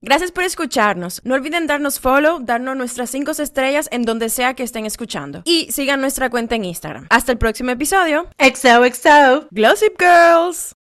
entiendo que escucharnos. No olviden darnos follow, darnos nuestras 5 estrellas en donde sea que estén escuchando. Y sigan nuestra cuenta en Instagram. Hasta el próximo episodio. XOXO. Glossip Girls.